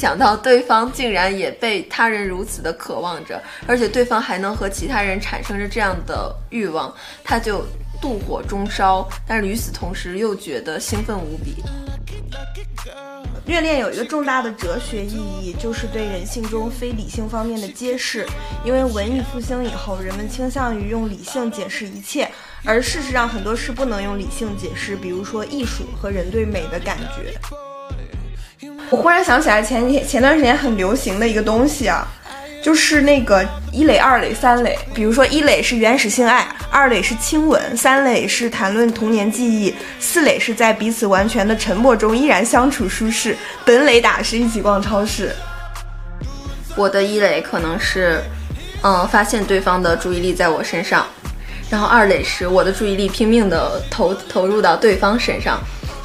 想到对方竟然也被他人如此的渴望着，而且对方还能和其他人产生着这样的欲望，他就妒火中烧，但是与此同时又觉得兴奋无比。虐恋有一个重大的哲学意义，就是对人性中非理性方面的揭示。因为文艺复兴以后，人们倾向于用理性解释一切，而事实上很多事不能用理性解释，比如说艺术和人对美的感觉。我忽然想起来前前段时间很流行的一个东西啊。就是那个一垒、二垒、三垒，比如说一垒是原始性爱，二垒是亲吻，三垒是谈论童年记忆，四垒是在彼此完全的沉默中依然相处舒适，本垒打是一起逛超市。我的一垒可能是，嗯，发现对方的注意力在我身上，然后二垒是我的注意力拼命的投投入到对方身上，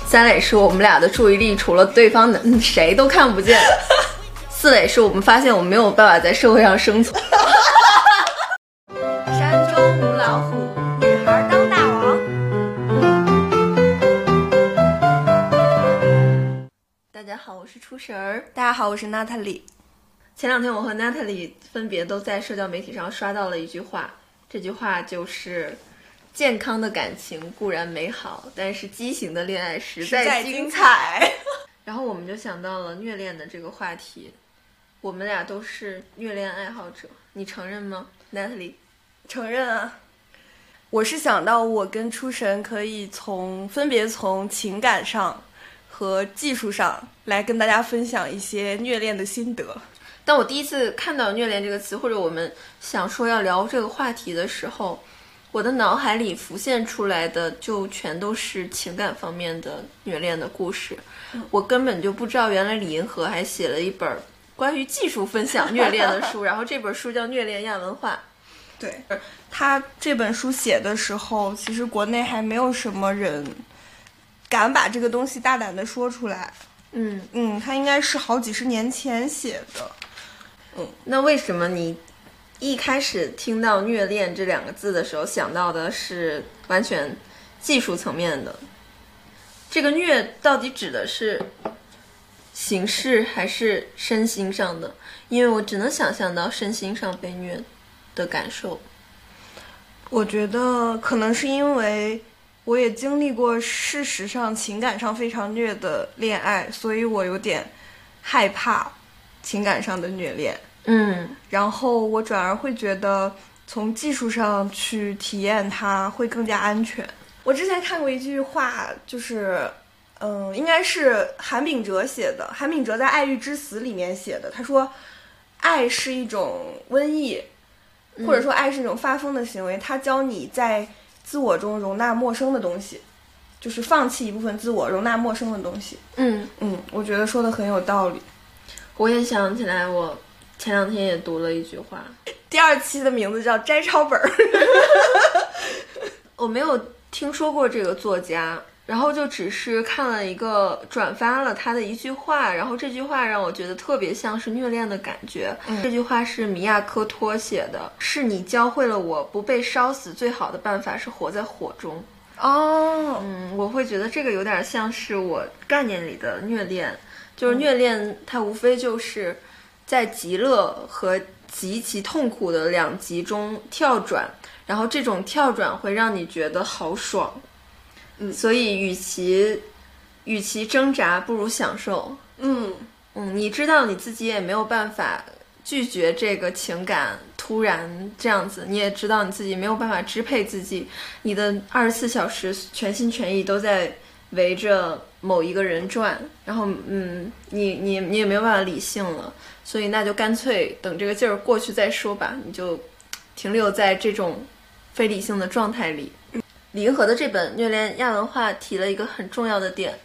三垒是我们俩的注意力除了对方的谁都看不见。四垒是我们发现我们没有办法在社会上生存。山中无老虎，女孩当大王。大家好，我是出神儿。大家好，我是娜塔莉。前两天我和娜塔莉分别都在社交媒体上刷到了一句话，这句话就是：“健康的感情固然美好，但是畸形的恋爱实在精彩。” 然后我们就想到了虐恋的这个话题。我们俩都是虐恋爱好者，你承认吗，Natalie？承认啊。我是想到我跟初神可以从分别从情感上和技术上来跟大家分享一些虐恋的心得。当我第一次看到“虐恋”这个词，或者我们想说要聊这个话题的时候，我的脑海里浮现出来的就全都是情感方面的虐恋的故事。我根本就不知道，原来李银河还写了一本。关于技术分享虐恋的书，然后这本书叫《虐恋亚文化》。对他这本书写的时候，其实国内还没有什么人敢把这个东西大胆的说出来。嗯嗯，他应该是好几十年前写的。嗯，那为什么你一开始听到“虐恋”这两个字的时候，想到的是完全技术层面的？这个“虐”到底指的是？形式还是身心上的，因为我只能想象到身心上被虐的感受。我觉得可能是因为我也经历过事实上情感上非常虐的恋爱，所以我有点害怕情感上的虐恋。嗯，然后我转而会觉得从技术上去体验它会更加安全。我之前看过一句话，就是。嗯，应该是韩炳哲写的。韩炳哲在《爱欲之死》里面写的，他说：“爱是一种瘟疫，或者说爱是一种发疯的行为。他教你在自我中容纳陌生的东西，就是放弃一部分自我，容纳陌生的东西。”嗯嗯，我觉得说的很有道理。我也想起来，我前两天也读了一句话。第二期的名字叫《摘抄本儿》。我没有听说过这个作家。然后就只是看了一个转发了他的一句话，然后这句话让我觉得特别像是虐恋的感觉。这句话是米亚科托写的，是你教会了我不被烧死最好的办法是活在火中。哦，嗯，我会觉得这个有点像是我概念里的虐恋，就是虐恋它无非就是在极乐和极其痛苦的两极中跳转，然后这种跳转会让你觉得好爽。嗯，所以与其与其挣扎，不如享受。嗯嗯，你知道你自己也没有办法拒绝这个情感突然这样子，你也知道你自己没有办法支配自己，你的二十四小时全心全意都在围着某一个人转，然后嗯，你你你也没有办法理性了，所以那就干脆等这个劲儿过去再说吧，你就停留在这种非理性的状态里。李银河的这本《虐恋亚文化》提了一个很重要的点，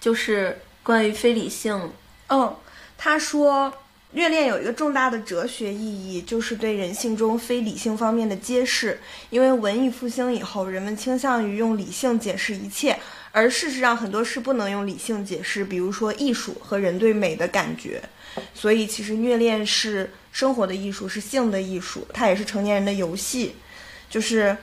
就是关于非理性。嗯，他说，虐恋有一个重大的哲学意义，就是对人性中非理性方面的揭示。因为文艺复兴以后，人们倾向于用理性解释一切，而事实上很多事不能用理性解释，比如说艺术和人对美的感觉。所以，其实虐恋是生活的艺术，是性的艺术，它也是成年人的游戏，就是。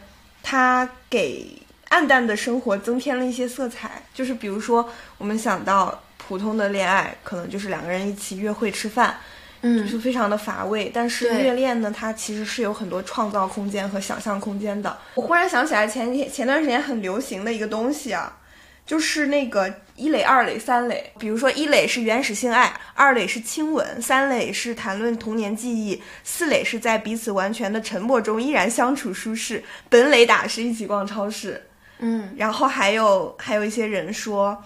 它给暗淡的生活增添了一些色彩，就是比如说，我们想到普通的恋爱，可能就是两个人一起约会吃饭，嗯就是非常的乏味。但是虐恋呢，它其实是有很多创造空间和想象空间的。我忽然想起来前天前段时间很流行的一个东西啊，就是那个一垒、二垒、三垒。比如说一垒是原始性爱，二垒是亲吻，三垒是谈论童年记忆，四垒是在彼此完全的沉默中依然相处舒适，本垒打是一起逛超市。嗯然后还有还有一些人说，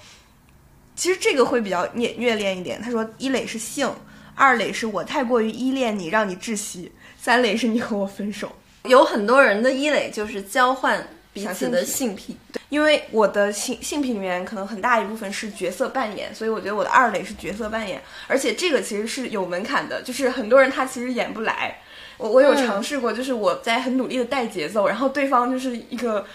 其实这个会比较虐虐恋一点。他说一垒是性，二垒是我太过于依恋你，让你窒息，三垒是你和我分手。有很多人的一垒就是交换彼此的性癖对，因为我的性性癖里面可能很大一部分是角色扮演，所以我觉得我的二类是角色扮演，而且这个其实是有门槛的，就是很多人他其实演不来。我我有嗯尝试过，就是我在很努力的带节奏，然后对方就是一个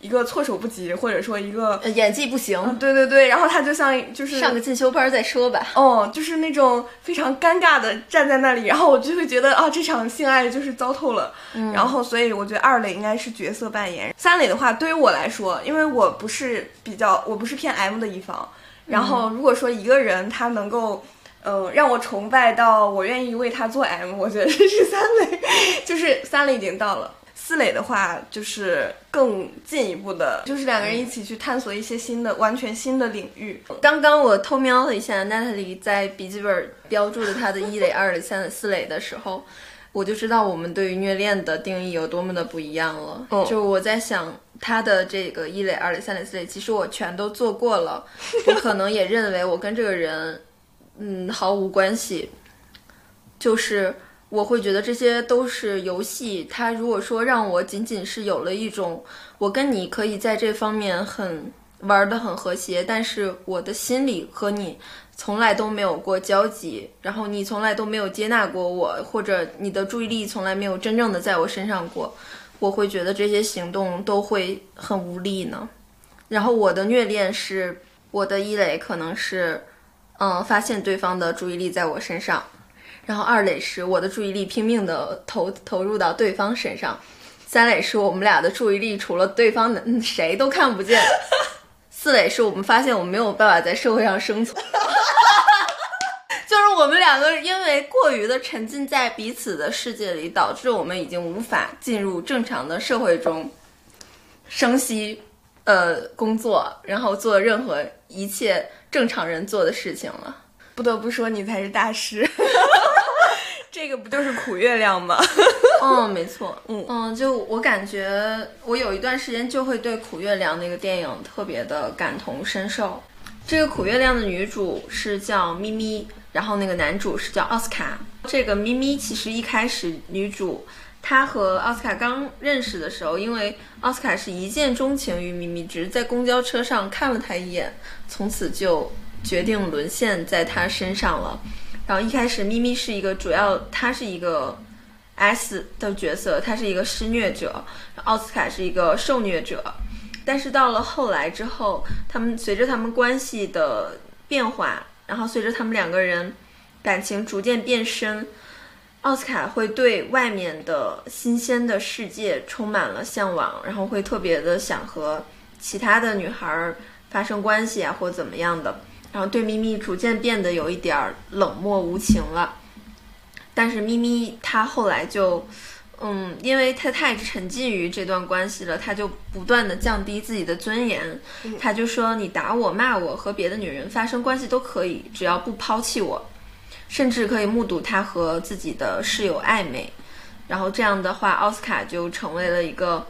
一个措手不及，或者说一个呃演技不行，嗯，对对对，然后他就像就是上个进修班再说吧。哦，就是那种非常尴尬的站在那里，然后我就会觉得啊，这场性爱就是糟透了。嗯然后，所以我觉得二垒应该是角色扮演，三垒的话，对于我来说，因为我不是比较，我不是偏 M 的一方。然后，如果说一个人他能够，嗯、让我崇拜到我愿意为他做 M，我觉得这是三垒，就是三垒已经到了。四垒的话，就是更进一步的，就是两个人一起去探索一些新的、完全新的领域。刚刚我偷瞄了一下 Natalie 在笔记本标注的他的一垒、二垒、三垒、四垒的时候，我就知道我们对于虐恋的定义有多么的不一样了。哦就我在想，他的这个一垒、二垒、三垒、四垒，其实我全都做过了。我可能也认为我跟这个人，嗯，毫无关系。就是我会觉得这些都是游戏。它如果说让我仅仅是有了一种，我跟你可以在这方面很玩的很和谐，但是我的心里和你从来都没有过交集，然后你从来都没有接纳过我，或者你的注意力从来没有真正的在我身上过，我会觉得这些行动都会很无力呢。然后我的虐恋是我的一垒可能是，嗯，发现对方的注意力在我身上，然后二垒是我的注意力拼命的投投入到对方身上，三垒是我们俩的注意力除了对方的、嗯、谁都看不见，四垒是我们发现我们没有办法在社会上生存。就是我们两个因为过于的沉浸在彼此的世界里，导致我们已经无法进入正常的社会中生息，呃，工作，然后做任何一切正常人做的事情了。不得不说，你才是大师。这个不就是苦月亮吗？嗯，没错，嗯嗯，就我感觉，我有一段时间就会对《苦月亮》那个电影特别的感同身受。这个《苦月亮》的女主是叫咪咪，然后那个男主是叫奥斯卡。这个咪咪其实一开始女主她和奥斯卡刚认识的时候，因为奥斯卡是一见钟情于咪咪，只是在公交车上看了她一眼，从此就决定沦陷在她身上了。然后一开始咪咪是一个主要，她是一个 S 的角色，他是一个施虐者，奥斯卡是一个受虐者。但是到了后来之后，他们随着他们关系的变化，然后随着他们两个人感情逐渐变深，奥斯卡会对外面的新鲜的世界充满了向往，然后会特别的想和其他的女孩发生关系啊，或怎么样的。然后对咪咪逐渐变得有一点儿冷漠无情了。但是咪咪她后来就，嗯，因为她太沉浸于这段关系了，她就不断的降低自己的尊严。她就说：“你打我、骂我和别的女人发生关系都可以，只要不抛弃我，甚至可以目睹她和自己的室友暧昧。”然后这样的话，奥斯卡就成为了一个。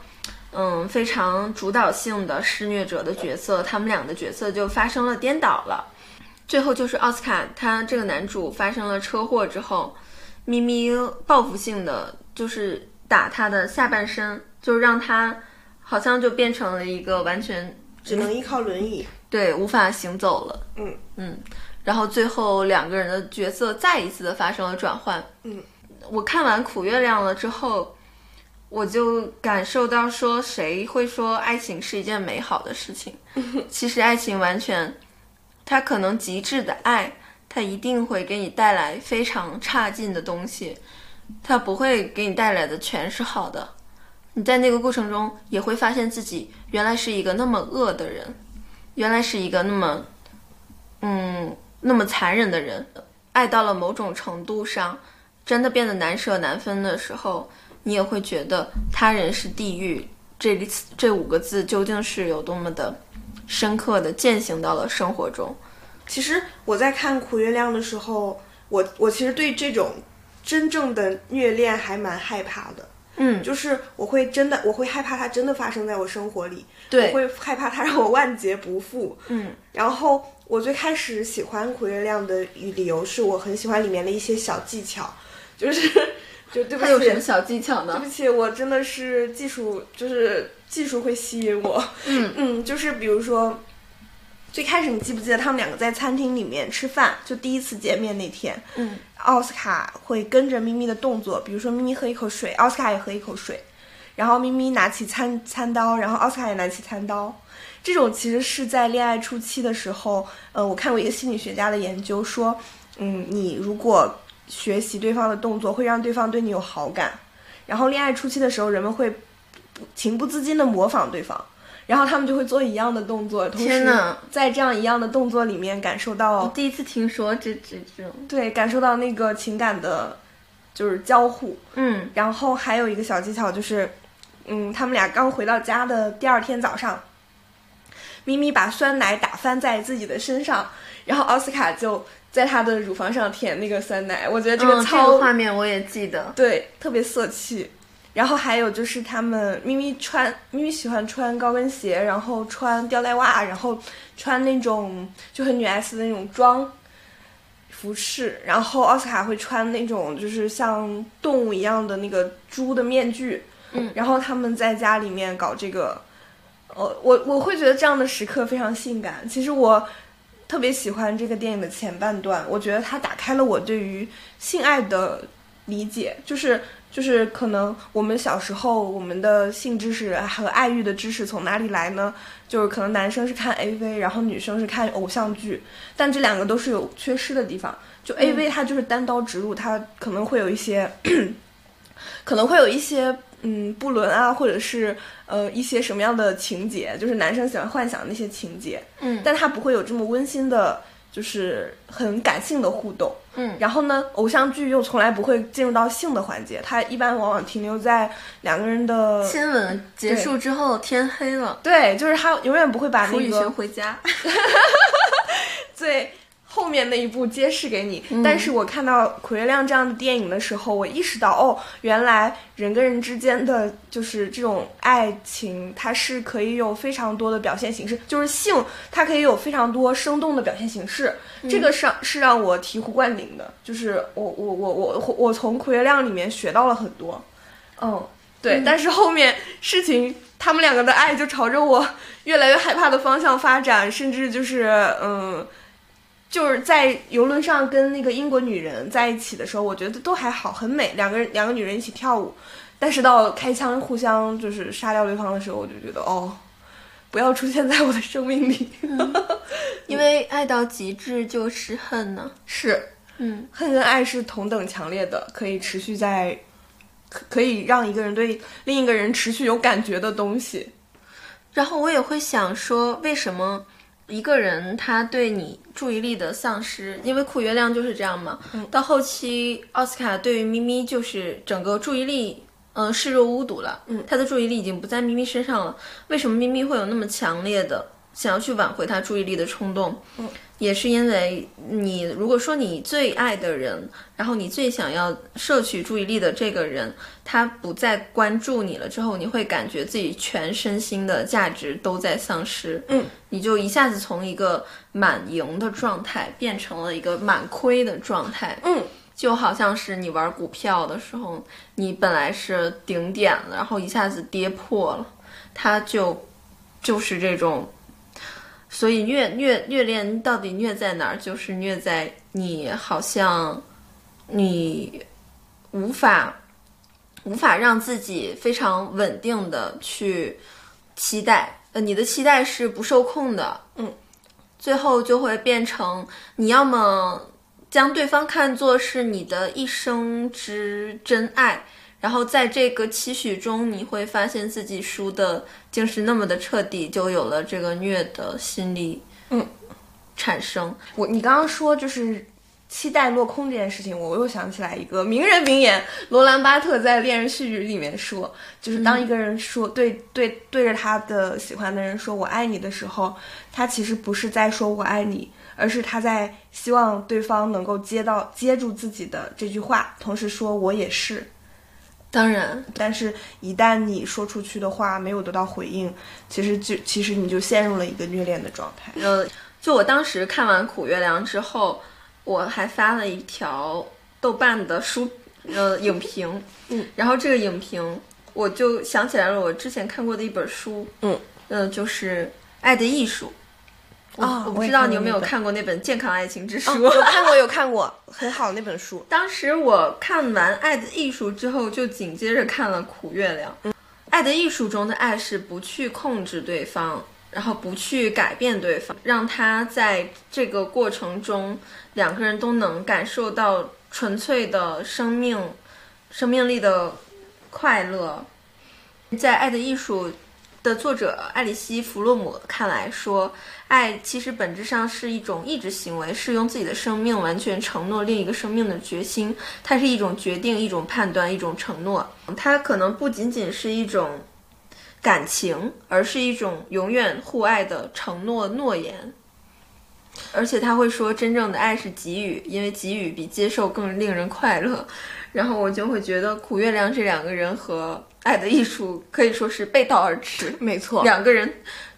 嗯，非常主导性的施虐者的角色，他们俩的角色就发生了颠倒了。最后就是奥斯卡，他这个男主发生了车祸之后，咪咪报复性的就是打他的下半身，就让他好像就变成了一个完全只能依靠轮椅。对无法行走了。嗯嗯，然后最后两个人的角色再一次的发生了转换。嗯，我看完《苦月亮》了之后。我就感受到说，谁会说爱情是一件美好的事情？其实爱情完全，它可能极致的爱，它一定会给你带来非常差劲的东西，它不会给你带来的全是好的。你在那个过程中也会发现自己原来是一个那么恶的人，原来是一个那么，嗯，那么残忍的人，爱到了某种程度上，真的变得难舍难分的时候，你也会觉得他人是地狱。这这五个字究竟是有多么的深刻的践行到了生活中？其实我在看苦月亮的时候，我我其实对这种真正的虐恋还蛮害怕的。嗯，就是我会真的，我会害怕它真的发生在我生活里，对，我会害怕它让我万劫不复。嗯，然后我最开始喜欢苦月亮的理由是我很喜欢里面的一些小技巧，就是。就对不起，有什么小技巧呢？对不起，我真的是技术，就是技术会吸引我。嗯嗯，就是比如说，最开始你记不记得他们两个在餐厅里面吃饭，就第一次见面那天，嗯，奥斯卡会跟着咪咪的动作，比如说咪咪喝一口水，奥斯卡也喝一口水，然后咪咪拿起餐餐刀，然后奥斯卡也拿起餐刀，这种其实是在恋爱初期的时候，呃，我看过一个心理学家的研究说，嗯，你如果学习对方的动作会让对方对你有好感，然后恋爱初期的时候，人们会情不自禁的模仿对方，然后他们就会做一样的动作，同时在这样一样的动作里面感受到。第一次听说这这这种。对，感受到那个情感的，就是交互。嗯，然后还有一个小技巧就是，嗯，他们俩刚回到家的第二天早上，咪咪把酸奶打翻在自己的身上，然后奥斯卡就。在他的乳房上舔那个酸奶，我觉得这个超画面我也记得，对，特别色气。然后还有就是他们咪咪穿咪咪喜欢穿高跟鞋，然后穿吊带袜，然后穿那种就很女 S 的那种装服饰。然后奥斯卡会穿那种就是像动物一样的那个猪的面具。嗯，然后他们在家里面搞这个，呃，我我会觉得这样的时刻非常性感。其实我。特别喜欢这个电影的前半段，我觉得它打开了我对于性爱的理解，就是就是可能我们小时候我们的性知识和爱欲的知识从哪里来呢？就是可能男生是看 AV，然后女生是看偶像剧，但这两个都是有缺失的地方。就 AV 它就是单刀直入，它可能会有一些，可能会有一些。嗯，不伦啊，或者是呃一些什么样的情节，就是男生喜欢幻想那些情节，嗯，但他不会有这么温馨的，就是很感性的互动，嗯，然后呢，偶像剧又从来不会进入到性的环节，它一般往往停留在两个人的亲吻结束之后，天黑了，对，就是他永远不会把那个回家，对。后面那一部揭示给你，但是我看到《苦月亮》这样的电影的时候，我意识到，哦，原来人跟人之间的就是这种爱情，它是可以有非常多的表现形式，就是性，它可以有非常多生动的表现形式。这个是是让我醍醐灌顶的，就是我我我我我从《苦月亮》里面学到了很多。嗯，对，但是后面事情，他们两个的爱就朝着我越来越害怕的方向发展，甚至就是嗯。就是在游轮上跟那个英国女人在一起的时候，我觉得都还好，很美。两个人两个女人一起跳舞，但是到开枪互相就是杀掉对方的时候，我就觉得哦，不要出现在我的生命里。因为爱到极致就是恨呢。是，嗯，恨跟爱是同等强烈的，可以持续在，可可以让一个人对另一个人持续有感觉的东西。然后我也会想说，为什么？一个人他对你注意力的丧失，因为库月亮就是这样嘛。到后期，奥斯卡对于咪咪就是整个注意力，嗯，视若无睹了。嗯，他的注意力已经不在咪咪身上了。为什么咪咪会有那么强烈的？想要去挽回他注意力的冲动，嗯，也是因为你如果说你最爱的人，然后你最想要摄取注意力的这个人，他不再关注你了之后，你会感觉自己全身心的价值都在丧失，嗯，你就一下子从一个满盈的状态变成了一个满亏的状态，嗯，就好像是你玩股票的时候，你本来是顶点了，然后一下子跌破了，它就就是这种。所以虐虐虐恋到底虐在哪儿？就是虐在你好像你无法无法让自己非常稳定的去期待，呃，你的期待是不受控的，嗯，最后就会变成你要么将对方看作是你的一生之真爱。然后在这个期许中，你会发现自己输的竟是那么的彻底，就有了这个虐的心理，嗯，产生。我你刚刚说就是期待落空这件事情，我又想起来一个名人名言，罗兰巴特在《恋人絮语》里面说，就是当一个人说、对对对着他的喜欢的人说我爱你的时候，他其实不是在说我爱你，而是他在希望对方能够接到接住自己的这句话，同时说我也是。当然，但是，一旦你说出去的话没有得到回应，其实就其实你就陷入了一个虐恋的状态。呃，就我当时看完《苦月亮》之后，我还发了一条豆瓣的书呃影评，嗯，然后这个影评我就想起来了我之前看过的一本书，嗯，呃，就是《爱的艺术》。我啊我不知道你有没有看过那本健康爱情之书》哦有看过，有看过，很好那本书。当时我看完《爱的艺术》之后，就紧接着看了《苦月亮》。爱的艺术》中的爱是不去控制对方，然后不去改变对方，让他在这个过程中，两个人都能感受到纯粹的生命、生命力的快乐。在《爱的艺术》的作者艾里希·弗洛姆看来说，爱其实本质上是一种意志行为，是用自己的生命完全承诺另一个生命的决心。它是一种决定、一种判断、一种承诺。它可能不仅仅是一种感情，而是一种永远互爱的承诺诺言。而且他会说，真正的爱是给予，因为给予比接受更令人快乐。然后我就会觉得，苦月亮这两个人和爱的艺术可以说是背道而驰。没错，两个人，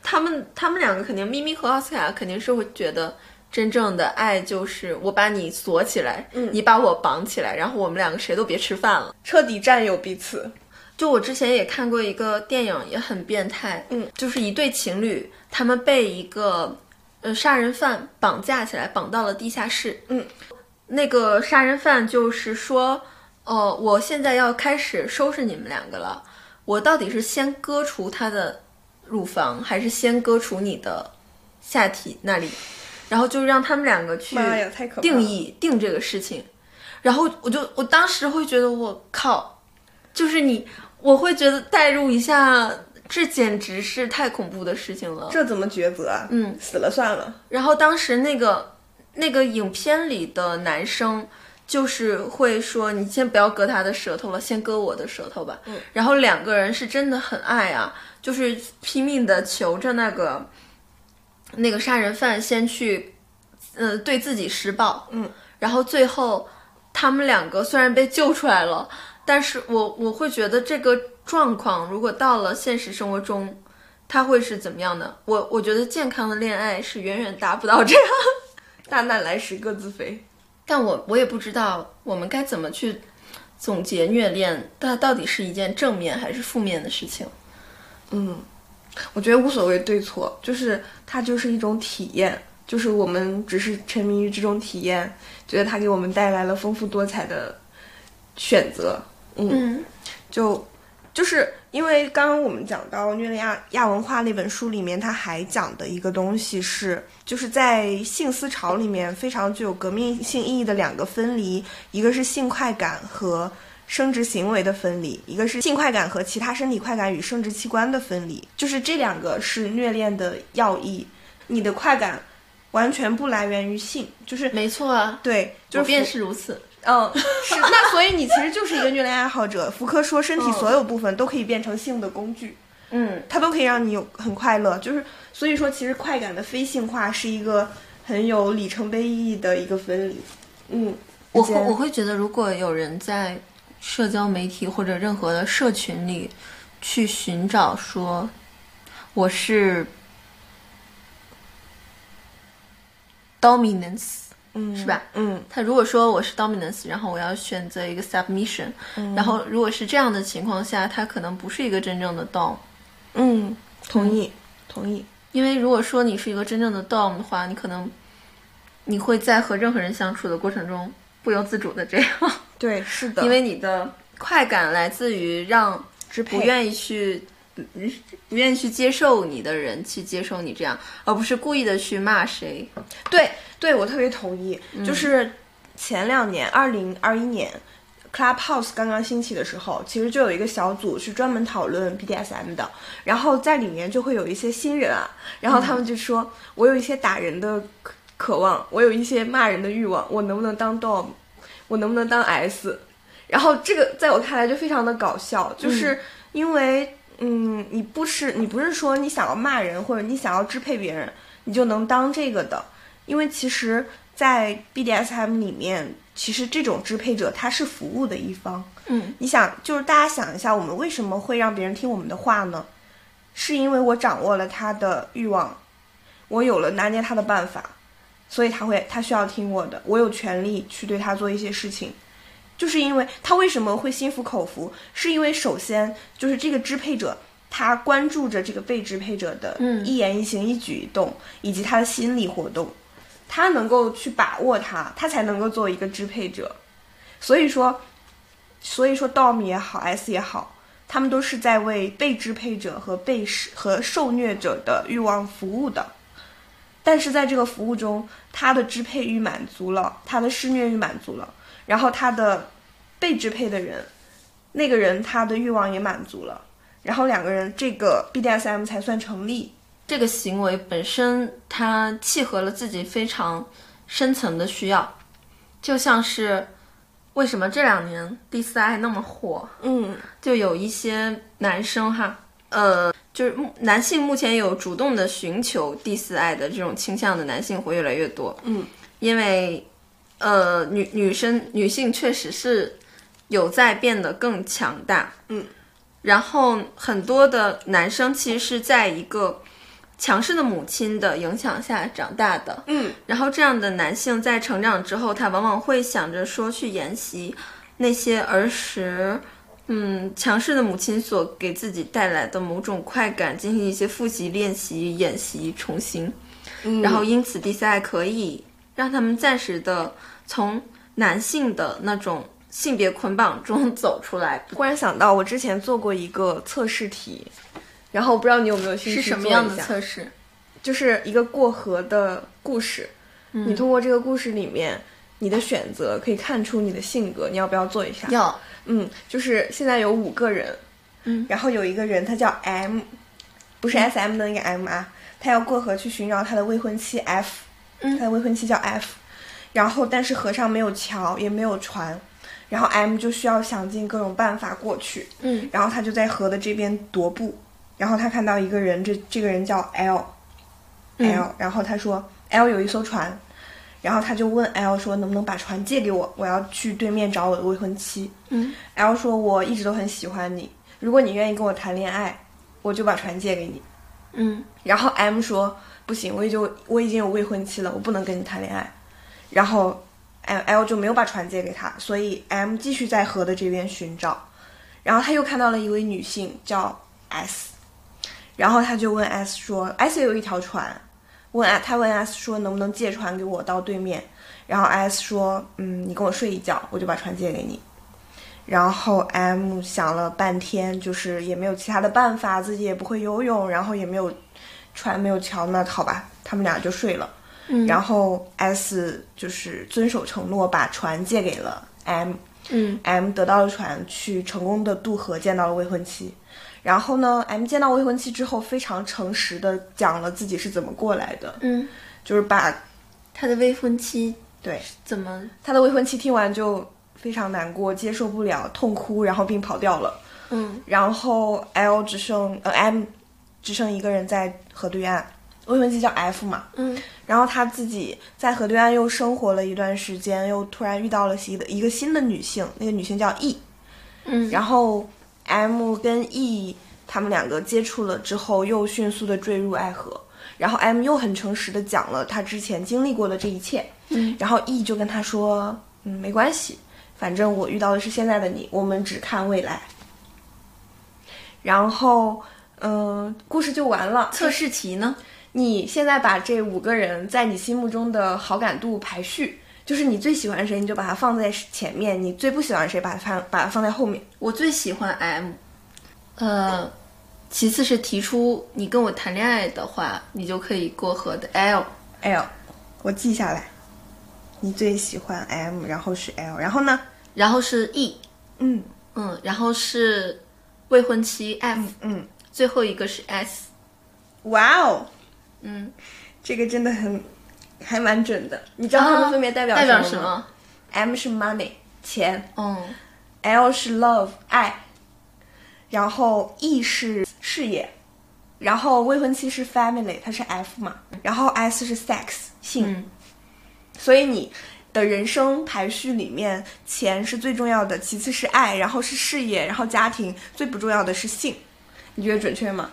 他们他们两个肯定，咪咪和奥斯卡肯定是会觉得，真正的爱就是我把你锁起来，嗯你把我绑起来，然后我们两个谁都别吃饭了。彻底占有彼此。就我之前也看过一个电影，也很变态，嗯，就是一对情侣，他们被一个呃杀人犯绑架起来，绑到了地下室，嗯，那个杀人犯就是说，哦、我现在要开始收拾你们两个了，我到底是先割除他的乳房，还是先割除你的下体那里？然后就让他们两个去！定义定这个事情，然后我就我当时会觉得我靠，就是你，我会觉得代入一下，这简直是太恐怖的事情了。这怎么抉择啊？嗯，死了算了。然后当时那个那个影片里的男生。就是会说，你先不要割他的舌头了，先割我的舌头吧。嗯，然后两个人是真的很爱啊，就是拼命的求着那个那个杀人犯先去，呃，对自己施暴。嗯，然后最后他们两个虽然被救出来了，但是我我会觉得这个状况如果到了现实生活中，它会是怎么样的？我我觉得健康的恋爱是远远达不到这样。大难来时各自飞。但我我也不知道我们该怎么去总结虐恋，它到底是一件正面还是负面的事情？嗯，我觉得无所谓对错，就是它就是一种体验，就是我们只是沉迷于这种体验，觉得它给我们带来了丰富多彩的选择。嗯就就是因为刚刚我们讲到《虐恋亚亚文化》那本书里面，它还讲的一个东西是，就是在性思潮里面非常具有革命性意义的两个分离，一个是性快感和生殖行为的分离，一个是性快感和其他身体快感与生殖器官的分离，就是这两个是虐恋的要义。你的快感完全不来源于性，就是没错啊，对，就是便是如此。嗯，是 那所以你其实就是一个虐恋爱好者。福柯说，身体嗯所有部分都可以变成性的工具，嗯，它都可以让你有很快乐。就是所以说，其实快感的非性化是一个很有里程碑意义的一个分离。嗯，我会我会觉得，如果有人在社交媒体或者任何的社群里去寻找说我是 dominance，嗯是吧？嗯他如果说我是 dominance，然后我要选择一个 submission，、然嗯后如果是这样的情况下，他可能不是一个真正的 dom。嗯，同意同意。因为如果说你是一个真正的 dom 的话，你可能你会在和任何人相处的过程中不由自主的这样，对，是的，因为你的快感来自于让不愿意去。嗯不愿意去接受你的人去接受你这样，而不是故意的去骂谁。对对，我特别同意。嗯就是前两年，二零二一年，Clubhouse 刚刚兴起的时候，其实就有一个小组是专门讨论 BDSM 的，然后在里面就会有一些新人啊，然后他们就说，我有一些打人的渴望，我有一些骂人的欲望，我能不能当 Dom？我能不能当 S？然后这个在我看来就非常的搞笑，就是因为嗯，你不是你不是说你想要骂人或者你想要支配别人，你就能当这个的，因为其实，在 BDSM 里面，其实这种支配者他是服务的一方。嗯，你想，就是大家想一下，我们为什么会让别人听我们的话呢？是因为我掌握了他的欲望，我有了拿捏他的办法，所以他会他需要听我的，我有权利去对他做一些事情。就是因为他为什么会心服口服，是因为首先就是这个支配者他关注着这个被支配者的嗯一言一行、一举一动，以及他的心理活动，他能够去把握他，他才能够做一个支配者。所以说，所以说 Dom 也好，S 也好，他们都是在为被支配者和被和受虐者的欲望服务的。但是在这个服务中，他的支配欲满足了，他的施虐欲满足了，然后他的被支配的人，那个人他的欲望也满足了，然后两个人这个 BDSM 才算成立。这个行为本身它契合了自己非常深层的需要，就像是为什么这两年第四爱那么火，嗯。就有一些男生哈，呃，就是目男性目前有主动的寻求第四爱的这种倾向的男性会越来越多，嗯，因为呃女女生女性确实是有在变得更强大，嗯，然后很多的男生其实是在一个强势的母亲的影响下长大的，嗯。然后这样的男性在成长之后，他往往会想着说去沿袭那些儿时，嗯，强势的母亲所给自己带来的某种快感，进行一些复习、练习、演习、重新，嗯，然后因此第四爱可以让他们暂时的从男性的那种性别捆绑中走出来。忽然想到，我之前做过一个测试题，然后我不知道你有没有兴趣是什么做一下。样的测试？就是一个过河的故事。嗯。你通过这个故事里面，你的选择可以看出你的性格，你要不要做一下？要，嗯，就是现在有五个人，嗯，然后有一个人他叫 M，不是 S M 的那个 M 啊，他要过河去寻找他的未婚妻 F，嗯。他的未婚妻叫 F，然后但是河上没有桥也没有船，然后 M 就需要想尽各种办法过去，嗯。然后他就在河的这边踱步，然后他看到一个人，这这个人叫 L，L，、嗯然后他说 L 有一艘船，然后他就问 L 说能不能把船借给我，我要去对面找我的未婚妻。嗯 L 说我一直都很喜欢你，如果你愿意跟我谈恋爱，我就把船借给你。嗯然后 M 说不行，我已经我已经有未婚妻了，我不能跟你谈恋爱。然后 L L 就没有把船借给他，所以 M 继续在河的这边寻找。然后他又看到了一位女性叫 S，然后他就问 S 说，S 也有一条船，问 S 他问 S 说能不能借船给我到对面，然后 S 说，嗯，你跟我睡一觉，我就把船借给你。然后 M 想了半天，就是也没有其他的办法，自己也不会游泳，然后也没有船，没有桥，那好吧，他们俩就睡了。嗯，然后 S 就是遵守承诺，把船借给了 M。嗯 M 得到了船，去成功的渡河，见到了未婚妻。然后呢，M 见到未婚妻之后，非常诚实的讲了自己是怎么过来的，嗯，就是把他的未婚妻对怎么？他的未婚妻听完就非常难过，接受不了，痛哭，然后并跑掉了。嗯然后 L 只剩呃 M 只剩一个人在河对岸，未婚妻叫 F 嘛，嗯然后他自己在河对岸又生活了一段时间，又突然遇到了新的一个新的女性，那个女性叫 E，嗯，然后 M 跟 E 他们两个接触了之后，又迅速的坠入爱河。然后 M 又很诚实的讲了他之前经历过的这一切，嗯然后 E 就跟他说，嗯，没关系，反正我遇到的是现在的你，我们只看未来。然后，嗯、故事就完了。测试题呢？你现在把这五个人在你心目中的好感度排序，就是你最喜欢谁，你就把它放在前面；你最不喜欢谁，把它放把它放在后面。我最喜欢 M，呃，其次是提出你跟我谈恋爱的话，你就可以过河的 L。L，我记下来。你最喜欢 M，然后是 L，然后呢？然后是 E，嗯嗯，然后是未婚妻 F，、嗯，最后一个是 S。哇哦，嗯，这个真的很还蛮准的。你知道它们分别代表代表什么吗什么？？M 是 money 钱嗯，L 是 love 爱，然后 E 是事业，然后未婚妻是 family，它是 F 嘛，然后 S 是 sex 性。嗯所以你的人生排序里面，钱是最重要的，其次是爱，然后是事业，然后家庭，最不重要的是性。你觉得准确吗？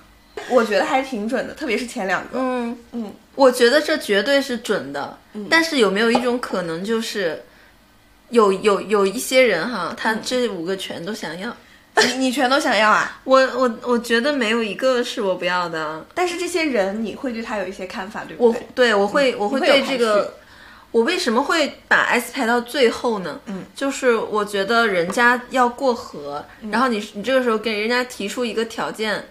我觉得还挺准的，特别是前两个。嗯嗯，我觉得这绝对是准的。但是有没有一种可能，就是有有有一些人哈，他这五个全都想要？你你全都想要啊？我我我觉得没有一个是我不要的。但是这些人你会对他有一些看法，对不我对？我会我会对这个，我为什么会把 S 排到最后呢？嗯，就是我觉得人家要过河，然后你你这个时候给人家提出一个条件，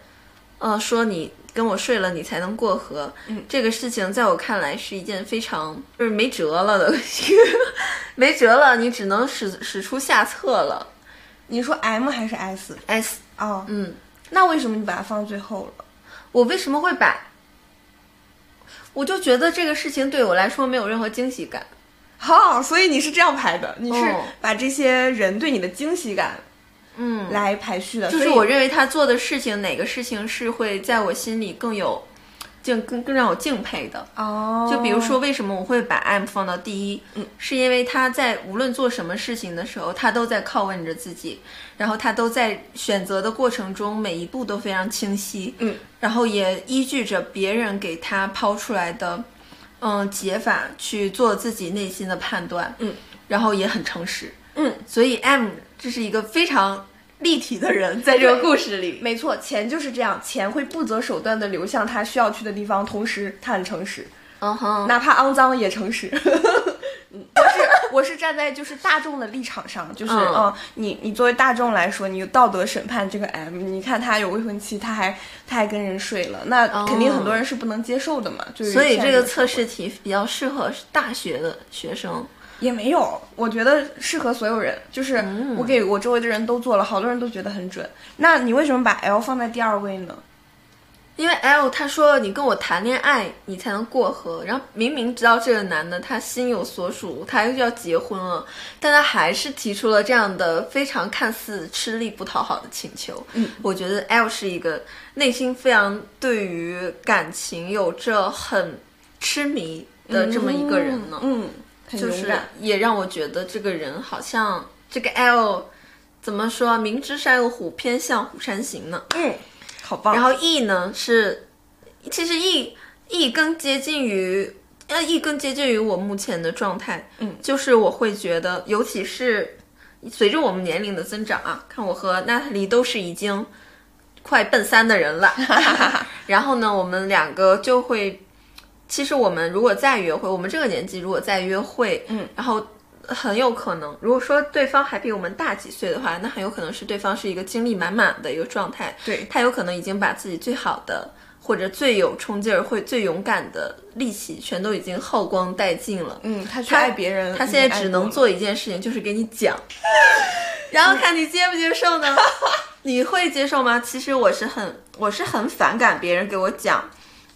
呃，说你跟我睡了，你才能过河。嗯，这个事情在我看来是一件非常就是没辙了的，没辙了，你只能使使出下策了。你说 M 还是 S？S，哦，嗯，那为什么你把它放最后了？我为什么会把？我就觉得这个事情对我来说没有任何惊喜感。好、所以你是这样排的，你是哦把这些人对你的惊喜感嗯，来排序的，就是我认为他做的事情，哪个事情是会在我心里更有敬更更让我敬佩的。哦，就比如说，为什么我会把 M 放到第一？嗯，是因为他在无论做什么事情的时候，他都在拷问着自己，然后他都在选择的过程中，每一步都非常清晰。嗯，然后也依据着别人给他抛出来的嗯解法去做自己内心的判断。嗯，然后也很诚实。嗯，所以 M 这是一个非常立体的人，在这个故事里。没错，钱就是这样，钱会不择手段的流向他需要去的地方，同时他很诚实，嗯哼，哪怕肮脏也诚实。嗯 我是我是站在就是大众的立场上，就是嗯嗯，你你作为大众来说，你有道德审判这个 M，你看他有未婚妻，他还他还跟人睡了，那肯定很多人是不能接受的嘛。就是哦所以这个测试题比较适合大学的学生。也没有，我觉得适合所有人。就是嗯我给我周围的人都做了，好多人都觉得很准。那你为什么把 L 放在第二位呢？因为 L 他说你跟我谈恋爱，你才能过河。然后明明知道这个男的他心有所属，他又要结婚了，但他还是提出了这样的非常看似吃力不讨好的请求。嗯，我觉得 L 是一个内心非常对于感情有着很痴迷的这么一个人呢。嗯，很就是。也让我觉得这个人好像这个 L 怎么说啊？明知山有虎，偏向虎山行呢。嗯，好棒。然后 E 呢是，其实 E E 更接近于，呃 E 更接近于我目前的状态，嗯，就是我会觉得，尤其是随着我们年龄的增长啊，看我和娜塔莉都是已经快奔三的人了，然后呢，我们两个就会，其实我们如果再约会，我们这个年纪如果再约会，嗯，然后。很有可能，如果说对方还比我们大几岁的话，那很有可能是对方是一个精力满满的一个状态，对他有可能已经把自己最好的或者最有冲劲儿、会最勇敢的力气全都已经耗光殆尽了。嗯，他去爱别人，他现在只能做一件事情，就是给你讲，然后看你接不接受呢？你会接受吗？其实我是很，我是很反感别人给我讲，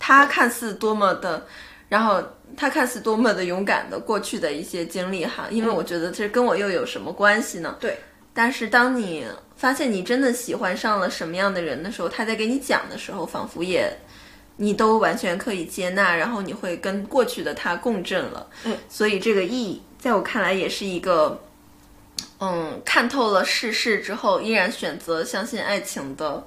他看似多么的，然后他看似多么的勇敢的过去的一些经历哈，因为我觉得这跟我又有什么关系呢？对。但是当你发现你真的喜欢上了什么样的人的时候，他在给你讲的时候，仿佛也你都完全可以接纳，然后你会跟过去的他共振了。嗯，所以这个 E 在我看来也是一个，嗯，看透了世事之后，依然选择相信爱情的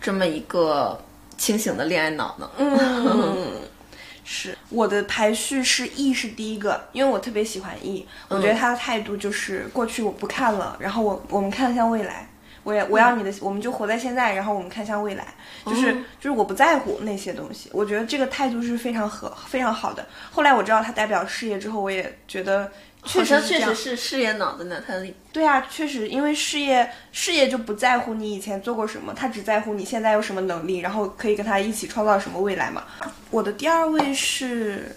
这么一个清醒的恋爱脑呢。嗯，是我的排序是 E 是第一个，因为我特别喜欢 E，我觉得他的态度就是过去我不看了，然后我我们看向未来。我也我要你的，我们就活在现在，然后我们看向未来，就是、哦就是我不在乎那些东西，我觉得这个态度是非常和非常好的。后来我知道他代表事业之后，我也觉得确好像确实是事业脑的娜塔莉。对啊，确实，因为事业事业就不在乎你以前做过什么，他只在乎你现在有什么能力，然后可以跟他一起创造什么未来嘛。我的第二位是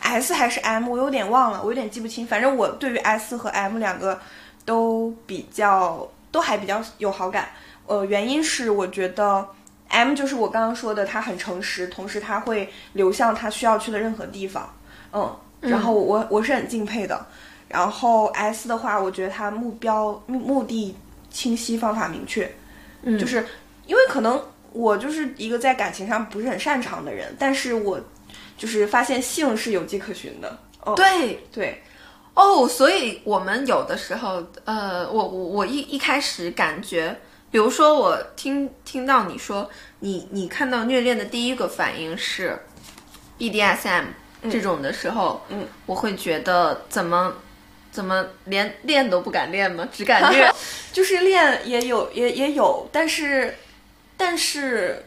S 还是 M，我有点忘了，我有点记不清。反正我对于 S 和 M 两个都比较都还比较有好感。呃，原因是我觉得 M 就是我刚刚说的，他很诚实，同时他会流向他需要去的任何地方。嗯，然后我我是很敬佩的。然后 S 的话，我觉得他目标目目的清晰，方法明确，嗯就是因为可能我就是一个在感情上不是很擅长的人，但是我就是发现性是有迹可循的。哦，对对，哦，所以我们有的时候，呃，我我我一一开始感觉，比如说我听听到你说你你看到虐恋的第一个反应是 BDSM 这种的时候，嗯，我会觉得怎么怎么连练都不敢练吗？只敢虐。就是练也有也也有，但是但是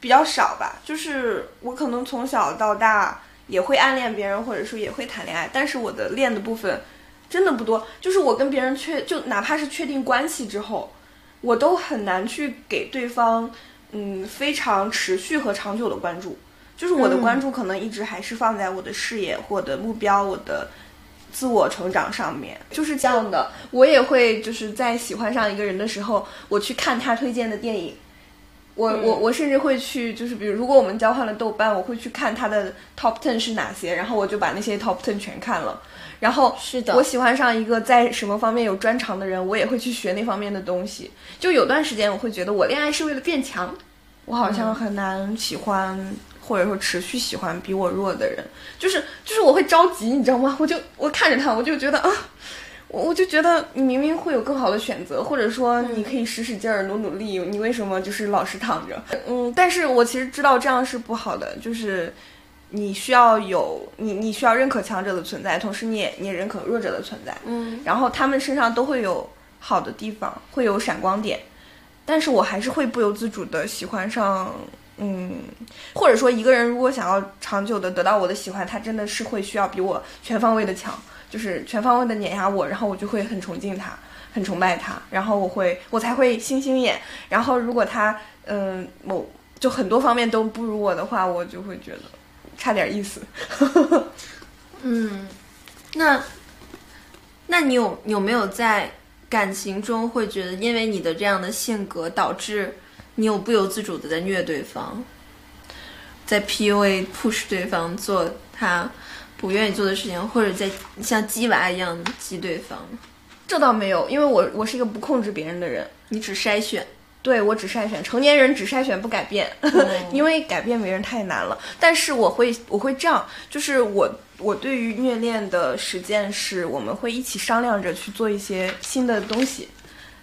比较少吧。就是我可能从小到大也会暗恋别人，或者说也会谈恋爱，但是我的练的部分真的不多。就是我跟别人确就哪怕是确定关系之后，我都很难去给对方嗯非常持续和长久的关注。就是我的关注可能一直还是放在我的事业、我的目标、我的自我成长上面，就是这样的。我也会就是在喜欢上一个人的时候，我去看他推荐的电影。我我我甚至会去，就是比如如果我们交换了豆瓣，我会去看他的 top ten 是哪些，然后我就把那些 top ten 全看了。然后是的我喜欢上一个在什么方面有专长的人，我也会去学那方面的东西。就有段时间我会觉得我恋爱是为了变强，我好像很难喜欢。或者说持续喜欢比我弱的人，就是就是我会着急，你知道吗？我就我看着他，我就觉得啊，我我就觉得你明明会有更好的选择，或者说你可以使使劲儿、努努力，你为什么就是老是躺着？嗯，但是我其实知道这样是不好的，就是你需要有你你需要认可强者的存在，同时你也你也认可弱者的存在，嗯，然后他们身上都会有好的地方，会有闪光点，但是我还是会不由自主的喜欢上。嗯，或者说一个人如果想要长久的得到我的喜欢，他真的是会需要比我全方位的强，就是全方位的碾压我，然后我就会很崇敬他，很崇拜他，然后我会我才会星星眼。然后如果他嗯某就很多方面都不如我的话，我就会觉得差点意思。嗯，那那你有有没有在感情中会觉得，因为你的这样的性格导致？你有不由自主的在虐对方，在 PUA push 对方做他不愿意做的事情，或者在像鸡娃一样激对方。这倒没有，因为我我是一个不控制别人的人，你只筛选。对我只筛选，成年人只筛选不改变，因为改变别人太难了。但是我会我会这样，就是我我对于虐恋的实践是，我们会一起商量着去做一些新的东西，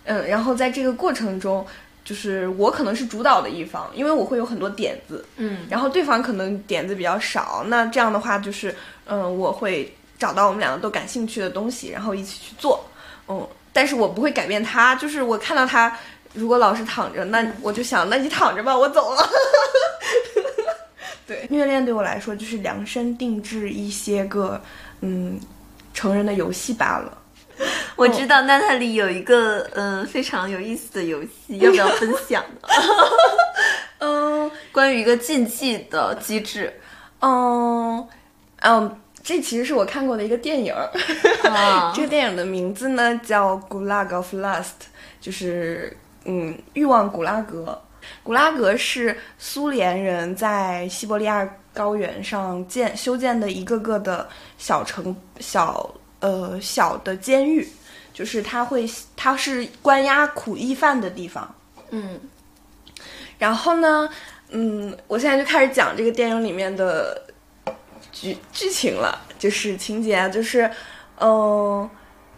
嗯，然后在这个过程中。就是我可能是主导的一方，因为我会有很多点子，嗯，然后对方可能点子比较少，那这样的话就是，嗯，我会找到我们两个都感兴趣的东西，然后一起去做，嗯，但是我不会改变他，就是我看到他如果老是躺着，那我就想，那你躺着吧，我走了。对，虐恋对我来说就是量身定制一些个，嗯，成人的游戏罢了。我知道娜塔莉有一个嗯非常有意思的游戏，要不要分享呢？嗯，关于一个禁忌的机制。嗯嗯，这其实是我看过的一个电影。这个电影的名字呢叫《Gulag of Lust》，就是嗯欲望古拉格。古拉格是苏联人在西伯利亚高原上建修建的一个个的小城小。呃，小的监狱，就是他会，他是关押苦役犯的地方。嗯，然后呢，嗯，我现在就开始讲这个电影里面的剧剧情了，就是情节啊，就是，嗯，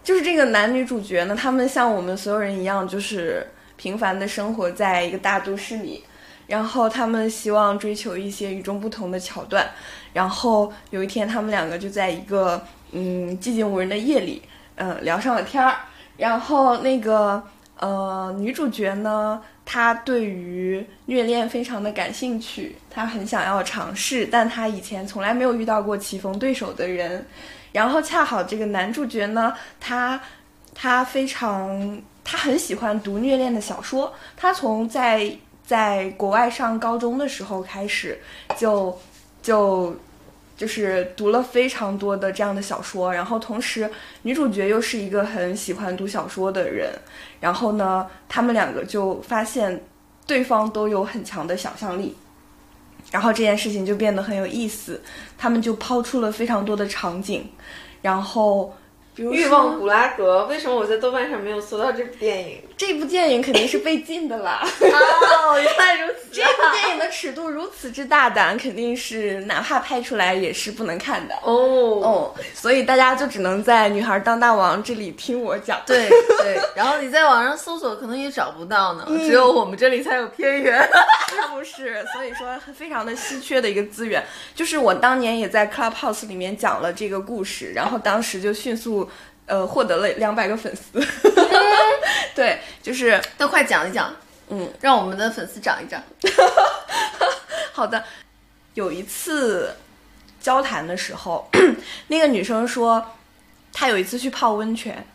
就是这个男女主角呢，他们像我们所有人一样，就是平凡的生活在一个大都市里，然后他们希望追求一些与众不同的桥段，然后有一天，他们两个就在一个。嗯，寂静无人的夜里，嗯，聊上了天儿。然后那个呃，女主角呢，她对于虐恋非常的感兴趣，她很想要尝试，但她以前从来没有遇到过棋逢对手的人。然后恰好这个男主角呢，他他非常他很喜欢读虐恋的小说，他从在在国外上高中的时候开始就就。就是读了非常多的这样的小说，然后同时女主角又是一个很喜欢读小说的人，然后呢，他们两个就发现对方都有很强的想象力，然后这件事情就变得很有意思，他们就抛出了非常多的场景，然后。比如欲望古拉格，为什么我在豆瓣上没有搜到这部电影？这部电影肯定是被禁的啦！哦，原来如此。这部电影的尺度如此之大胆，肯定是哪怕拍出来也是不能看的。哦哦，所以大家就只能在《女孩当大王》这里听我讲。对对，然后你在网上搜索可能也找不到呢，只有我们这里才有片源，是不是？所以说非常的稀缺的一个资源。就是我当年也在 Clubhouse 里面讲了这个故事，然后当时就迅速。呃，获得了两百个粉丝，对，就是都快讲一讲，嗯，让我们的粉丝涨一涨。好的，有一次交谈的时候，那个女生说，她有一次去泡温泉，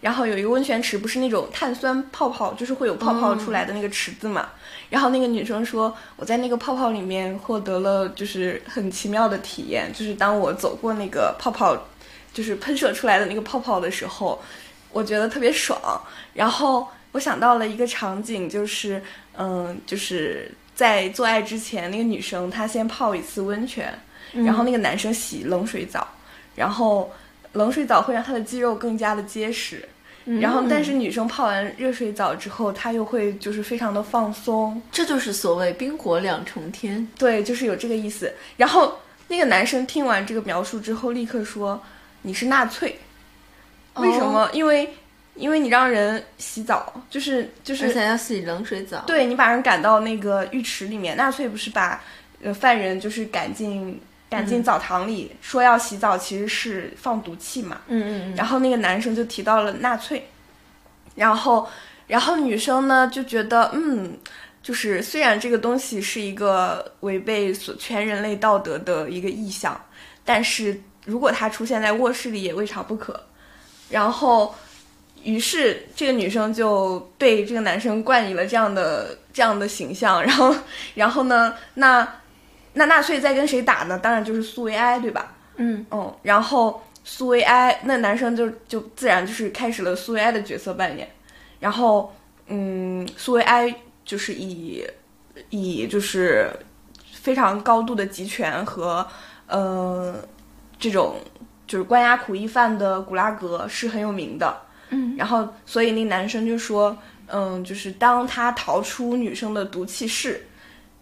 然后有一个温泉池，不是那种碳酸泡泡，就是会有泡泡出来的那个池子嘛。然后那个女生说，我在那个泡泡里面获得了就是很奇妙的体验，就是当我走过那个泡泡。就是喷射出来的那个泡泡的时候，我觉得特别爽。然后我想到了一个场景，就是嗯，就是在做爱之前，那个女生她先泡一次温泉，然后那个男生洗冷水澡，然后冷水澡会让他的肌肉更加的结实。然后但是女生泡完热水澡之后，她又会就是非常的放松。这就是所谓冰火两重天。对，就是有这个意思。然后那个男生听完这个描述之后，立刻说。你是纳粹，为什么？因为，因为你让人洗澡，就是就是，而且要洗冷水澡。对你把人赶到那个浴池里面，纳粹不是把呃犯人就是赶进赶进澡堂里，说要洗澡，其实是放毒气嘛。嗯嗯。然后那个男生就提到了纳粹，然后然后女生呢就觉得，嗯，就是虽然这个东西是一个违背所全人类道德的一个意向，但是。如果他出现在卧室里也未尝不可，然后，于是这个女生就被这个男生冠以了这样的这样的形象，然后，然后呢，那那纳粹在跟谁打呢？当然就是苏维埃，对吧？嗯嗯，然后苏维埃那男生就就自然就是开始了苏维埃的角色扮演，然后嗯，苏维埃就是以以就是非常高度的集权和呃。这种就是关押苦役犯的古拉格是很有名的，嗯，然后所以那男生就说，嗯，就是当他逃出女生的毒气室，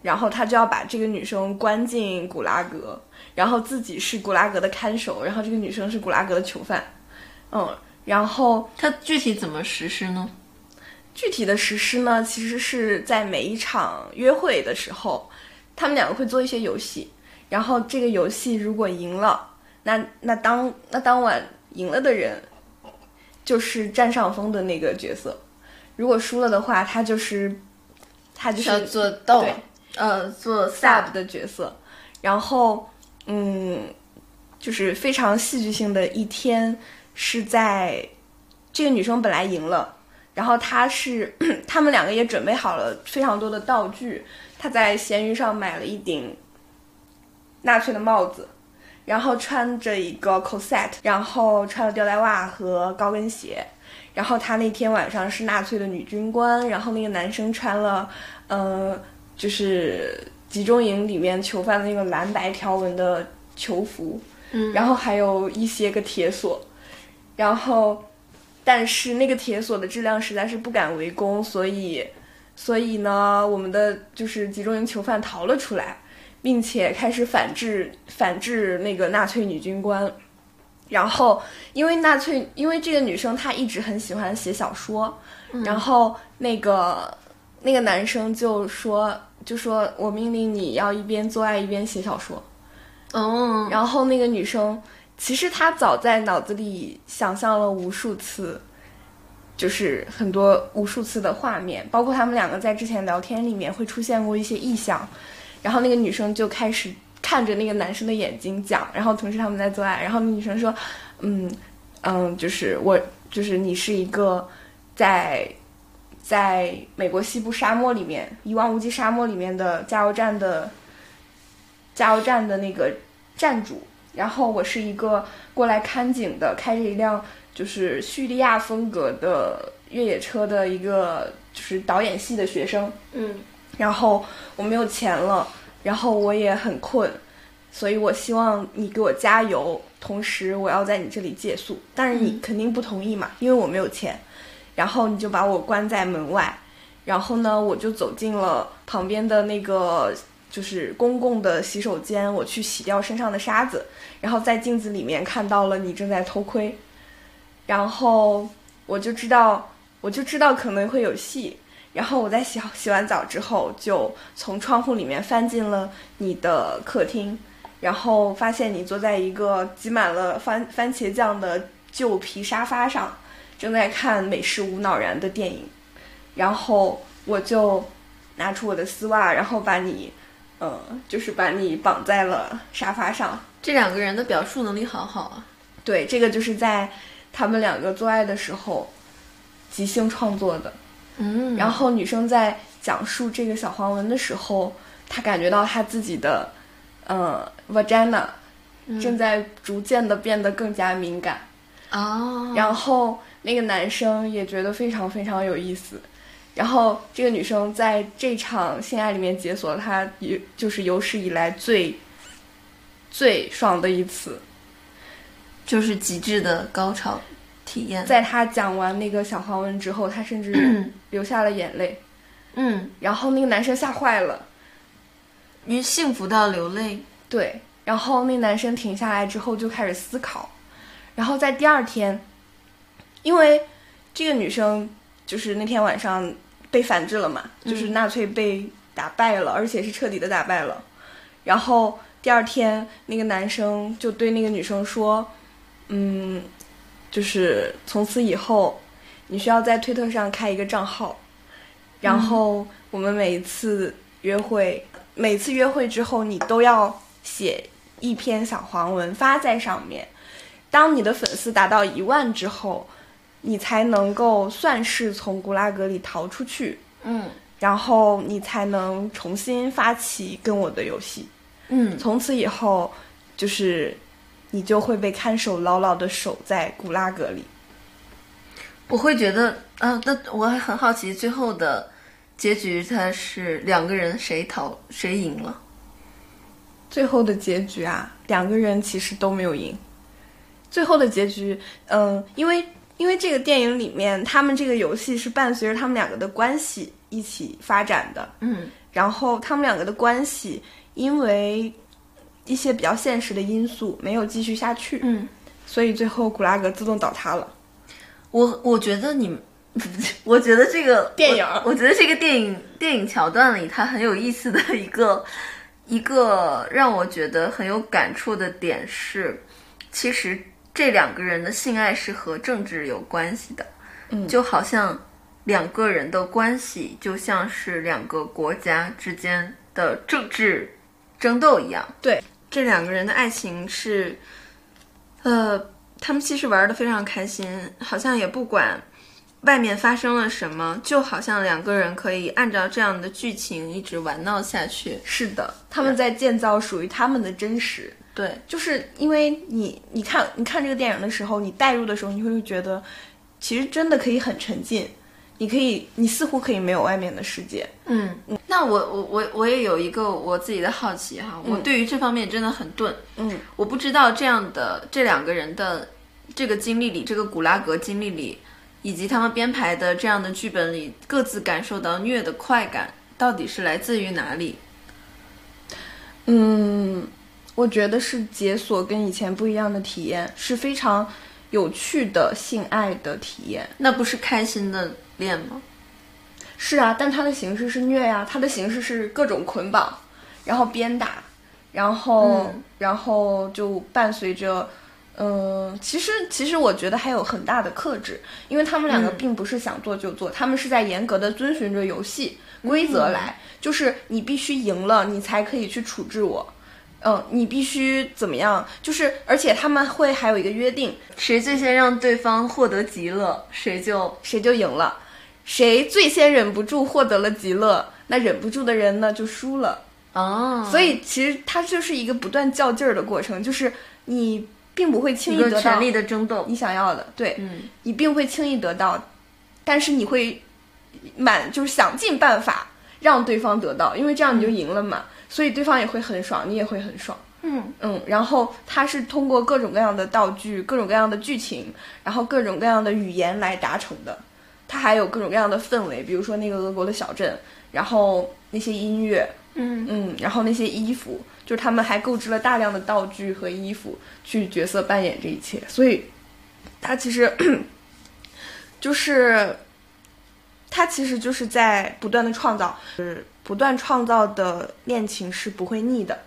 然后他就要把这个女生关进古拉格，然后自己是古拉格的看守，然后这个女生是古拉格的囚犯，嗯，然后他具体怎么实施呢？具体的实施呢，其实是在每一场约会的时候，他们两个会做一些游戏，然后这个游戏如果赢了。那那当那当晚赢了的人，就是占上风的那个角色。如果输了的话，他就是他就是做斗，呃，做 sub 的角色。然后，嗯，就是非常戏剧性的一天，是在这个女生本来赢了，然后她是他们两个也准备好了非常多的道具。她在闲鱼上买了一顶纳粹的帽子。然后穿着一个 corset，然后穿了吊带袜和高跟鞋，然后他那天晚上是纳粹的女军官，然后那个男生穿了，呃，就是集中营里面囚犯的那个蓝白条纹的囚服，嗯，然后还有一些个铁锁，然后，但是那个铁锁的质量实在是不敢围攻，所以，所以呢，我们的就是集中营囚犯逃了出来。并且开始反制反制那个纳粹女军官，然后因为纳粹，因为这个女生她一直很喜欢写小说，然后那个那个男生就说就说我命令你要一边做爱一边写小说，嗯，然后那个女生其实她早在脑子里想象了无数次，就是很多无数次的画面，包括他们两个在之前聊天里面会出现过一些意象。然后那个女生就开始看着那个男生的眼睛讲，然后同时他们在做爱，然后那女生说：“嗯嗯，就是我，就是你是一个在在美国西部沙漠里面一望无际沙漠里面的加油站的加油站的那个站主，然后我是一个过来看景的，开着一辆就是叙利亚风格的越野车的一个就是导演系的学生。”嗯。然后我没有钱了，然后我也很困，所以我希望你给我加油，同时我要在你这里借宿，但是你肯定不同意嘛，因为我没有钱。然后你就把我关在门外，然后呢，我就走进了旁边的那个就是公共的洗手间，我去洗掉身上的沙子，然后在镜子里面看到了你正在偷窥，然后我就知道，我就知道可能会有戏。然后我在洗洗完澡之后，就从窗户里面翻进了你的客厅，然后发现你坐在一个挤满了番番茄酱的旧皮沙发上，正在看美式无脑燃的电影。然后我就拿出我的丝袜，然后把你，呃，就是把你绑在了沙发上。这两个人的表述能力好好啊！对，这个就是在他们两个做爱的时候即兴创作的。嗯，然后女生在讲述这个小黄文的时候，她感觉到她自己的，呃，vagina 正在逐渐的变得更加敏感。哦，然后那个男生也觉得非常非常有意思。然后这个女生在这场性爱里面解锁了她有就是有史以来最最爽的一次，就是极致的高潮。体验，在他讲完那个小黄文之后，他甚至 流下了眼泪。嗯，然后那个男生吓坏了，于幸福到流泪。对，然后那男生停下来之后就开始思考，然后在第二天，因为这个女生就是那天晚上被反制了嘛，就是纳粹被打败了，而且是彻底的打败了。然后第二天，那个男生就对那个女生说：“嗯。”就是从此以后，你需要在推特上开一个账号，然后我们每一次约会，每次约会之后，你都要写一篇小黄文发在上面。当你的粉丝达到一万之后，你才能够算是从古拉格里逃出去。嗯，然后你才能重新发起跟我的游戏。嗯，从此以后就是。你就会被看守牢牢的守在古拉格里。我会觉得，啊，那我还很好奇，最后的结局他是两个人谁逃谁赢了？最后的结局啊，两个人其实都没有赢。最后的结局，嗯，因为因为这个电影里面，他们这个游戏是伴随着他们两个的关系一起发展的，嗯，然后他们两个的关系因为。一些比较现实的因素没有继续下去，嗯，所以最后古拉格自动倒塌了。我我觉得你，我觉得这个电影，我觉得这个电影电影桥段里，它很有意思的一个一个让我觉得很有感触的点是，其实这两个人的性爱是和政治有关系的，嗯，就好像两个人的关系就像是两个国家之间的政治争斗一样，对。这两个人的爱情是，呃，他们其实玩的非常开心，好像也不管外面发生了什么，就好像两个人可以按照这样的剧情一直玩闹下去。是的，他们在建造属于他们的真实。对，就是因为你，你看，你看这个电影的时候，你带入的时候，你会觉得，其实真的可以很沉浸。你可以，你似乎可以没有外面的世界。嗯，那我我我我也有一个我自己的好奇哈，我对于这方面真的很钝。嗯，我不知道这样的这两个人的这个经历里，这个古拉格经历里，以及他们编排的这样的剧本里，各自感受到虐的快感到底是来自于哪里？嗯，我觉得是解锁跟以前不一样的体验，是非常有趣的性爱的体验。那不是开心的。练吗？是啊，但它的形式是虐呀，它的形式是各种捆绑，然后鞭打，然后然后就伴随着，嗯，其实其实我觉得还有很大的克制，因为他们两个并不是想做就做，他们是在严格的遵循着游戏规则来，就是你必须赢了，你才可以去处置我，嗯，你必须怎么样？就是而且他们会还有一个约定，谁最先让对方获得极乐，谁就谁就赢了。谁最先忍不住获得了极乐，那忍不住的人呢就输了哦。所以其实它就是一个不断较劲儿的过程，就是你并不会轻易得到权力的争斗，你想要的，对，嗯，你并不会轻易得到，但是你会满就是想尽办法让对方得到，因为这样你就赢了嘛。所以对方也会很爽，你也会很爽。嗯嗯，然后它是通过各种各样的道具、各种各样的剧情，然后各种各样的语言来达成的。它还有各种各样的氛围，比如说那个俄国的小镇，然后那些音乐，嗯嗯，然后那些衣服，就是他们还购置了大量的道具和衣服去角色扮演这一切，所以它其实就是它其实就是在不断的创造，是不断创造的恋情是不会腻的，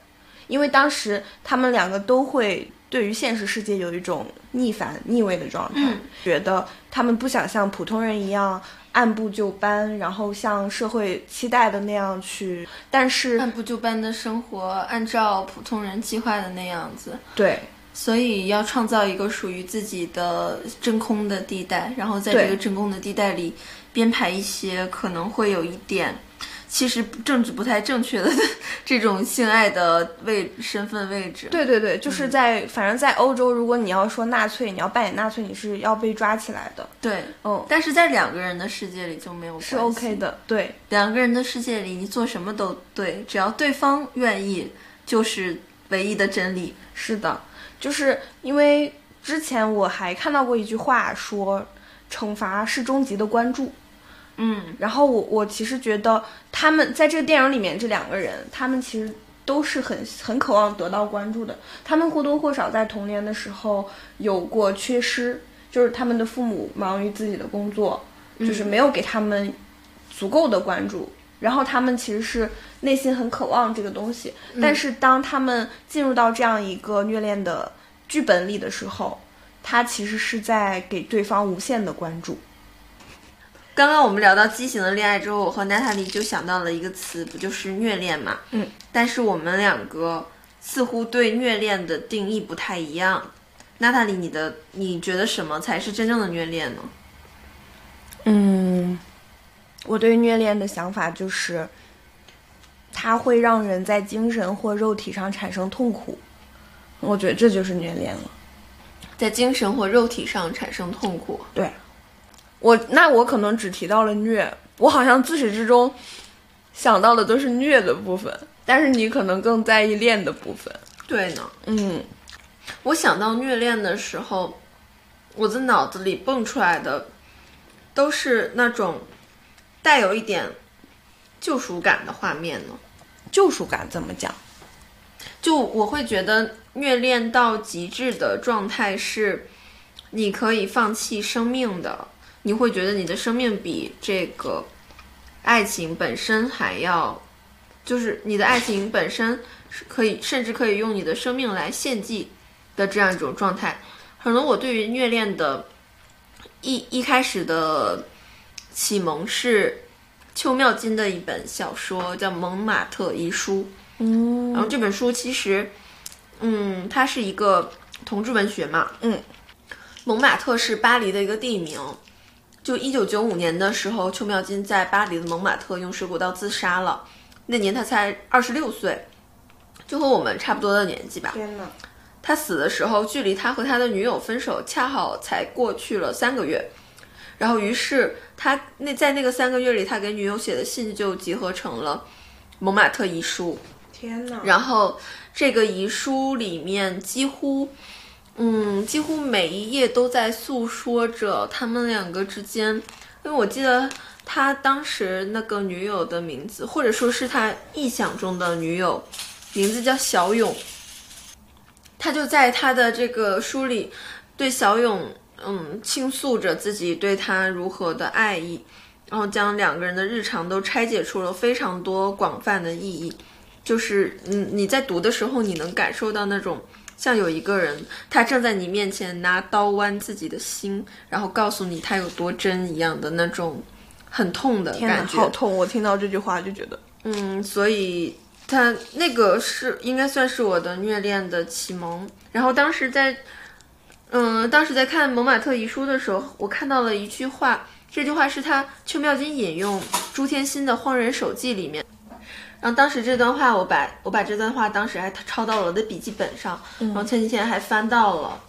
因为当时他们两个都会对于现实世界有一种逆反、逆位的状态，嗯。觉得他们不想像普通人一样按部就班，然后像社会期待的那样去，但是按部就班的生活，按照普通人计划的那样子，对。所以要创造一个属于自己的真空的地带，然后在这个真空的地带里编排一些可能会有一点。其实政治不太正确的 这种性爱的位身份位置，对对对，就是在、反正在欧洲，如果你要说纳粹，你要扮演纳粹，你是要被抓起来的。对，嗯，但是在两个人的世界里就没有是 OK 的，对两个人的世界里，你做什么都对，只要对方愿意，就是唯一的真理。是的，就是因为之前我还看到过一句话说，惩罚是终极的关注。嗯，然后我我其实觉得他们在这个电影里面这两个人，他们其实都是很很渴望得到关注的。他们或多或少在童年的时候有过缺失，就是他们的父母忙于自己的工作，就是没有给他们足够的关注。然后他们其实是内心很渴望这个东西，但是当他们进入到这样一个虐恋的剧本里的时候，他其实是在给对方无限的关注。刚刚我们聊到畸形的恋爱之后，我和娜塔莉就想到了一个词，不就是虐恋嘛？嗯，但是我们两个似乎对虐恋的定义不太一样。娜塔莉，你的你觉得什么才是真正的虐恋呢？嗯，我对虐恋的想法就是，它会让人在精神或肉体上产生痛苦。我觉得这就是虐恋了。在精神或肉体上产生痛苦。对，我那我可能只提到了虐，我好像自始至终想到的都是虐的部分，但是你可能更在意恋的部分。对呢，嗯我想到虐恋的时候，我的脑子里蹦出来的都是那种带有一点救赎感的画面呢。救赎感怎么讲？就我会觉得虐恋到极致的状态是，你可以放弃生命的，你会觉得你的生命比这个爱情本身还要，就是你的爱情本身是可以，甚至可以用你的生命来献祭的这样一种状态。可能我对于虐恋的一一开始的启蒙是邱妙金的一本小说，叫《蒙马特遗书》。嗯然后这本书其实，嗯，它是一个同志文学嘛，嗯，蒙马特是巴黎的一个地名。就一九九五年的时候，邱妙金在巴黎的蒙马特用水果刀自杀了，那年他才二十六岁，就和我们差不多的年纪吧。天呐！他死的时候，距离他和他的女友分手恰好才过去了三个月，然后于是他那在那个三个月里，他给女友写的信就集合成了《蒙马特遗书》。天哪！然后这个遗书里面几乎，嗯，几乎每一页都在诉说着他们两个之间，因为我记得他当时那个女友的名字，或者说是他臆想中的女友，名字叫小勇。他就在他的这个书里对小勇，嗯，倾诉着自己对他如何的爱意，然后将两个人的日常都拆解出了非常多广泛的意义。就是嗯，你在读的时候，你能感受到那种像有一个人，他站在你面前拿刀剜自己的心，然后告诉你他有多真一样的那种很痛的，感觉。好痛！我听到这句话就觉得，嗯，所以他那个是应该算是我的虐恋的启蒙。然后当时在，嗯，当时在看《蒙马特遗书》的时候，我看到了一句话，这句话是他邱妙金引用朱天心的《荒人手记》里面。然后当时这段话，我把我把这段话当时还抄到了我的笔记本上，然后前几天还翻到了。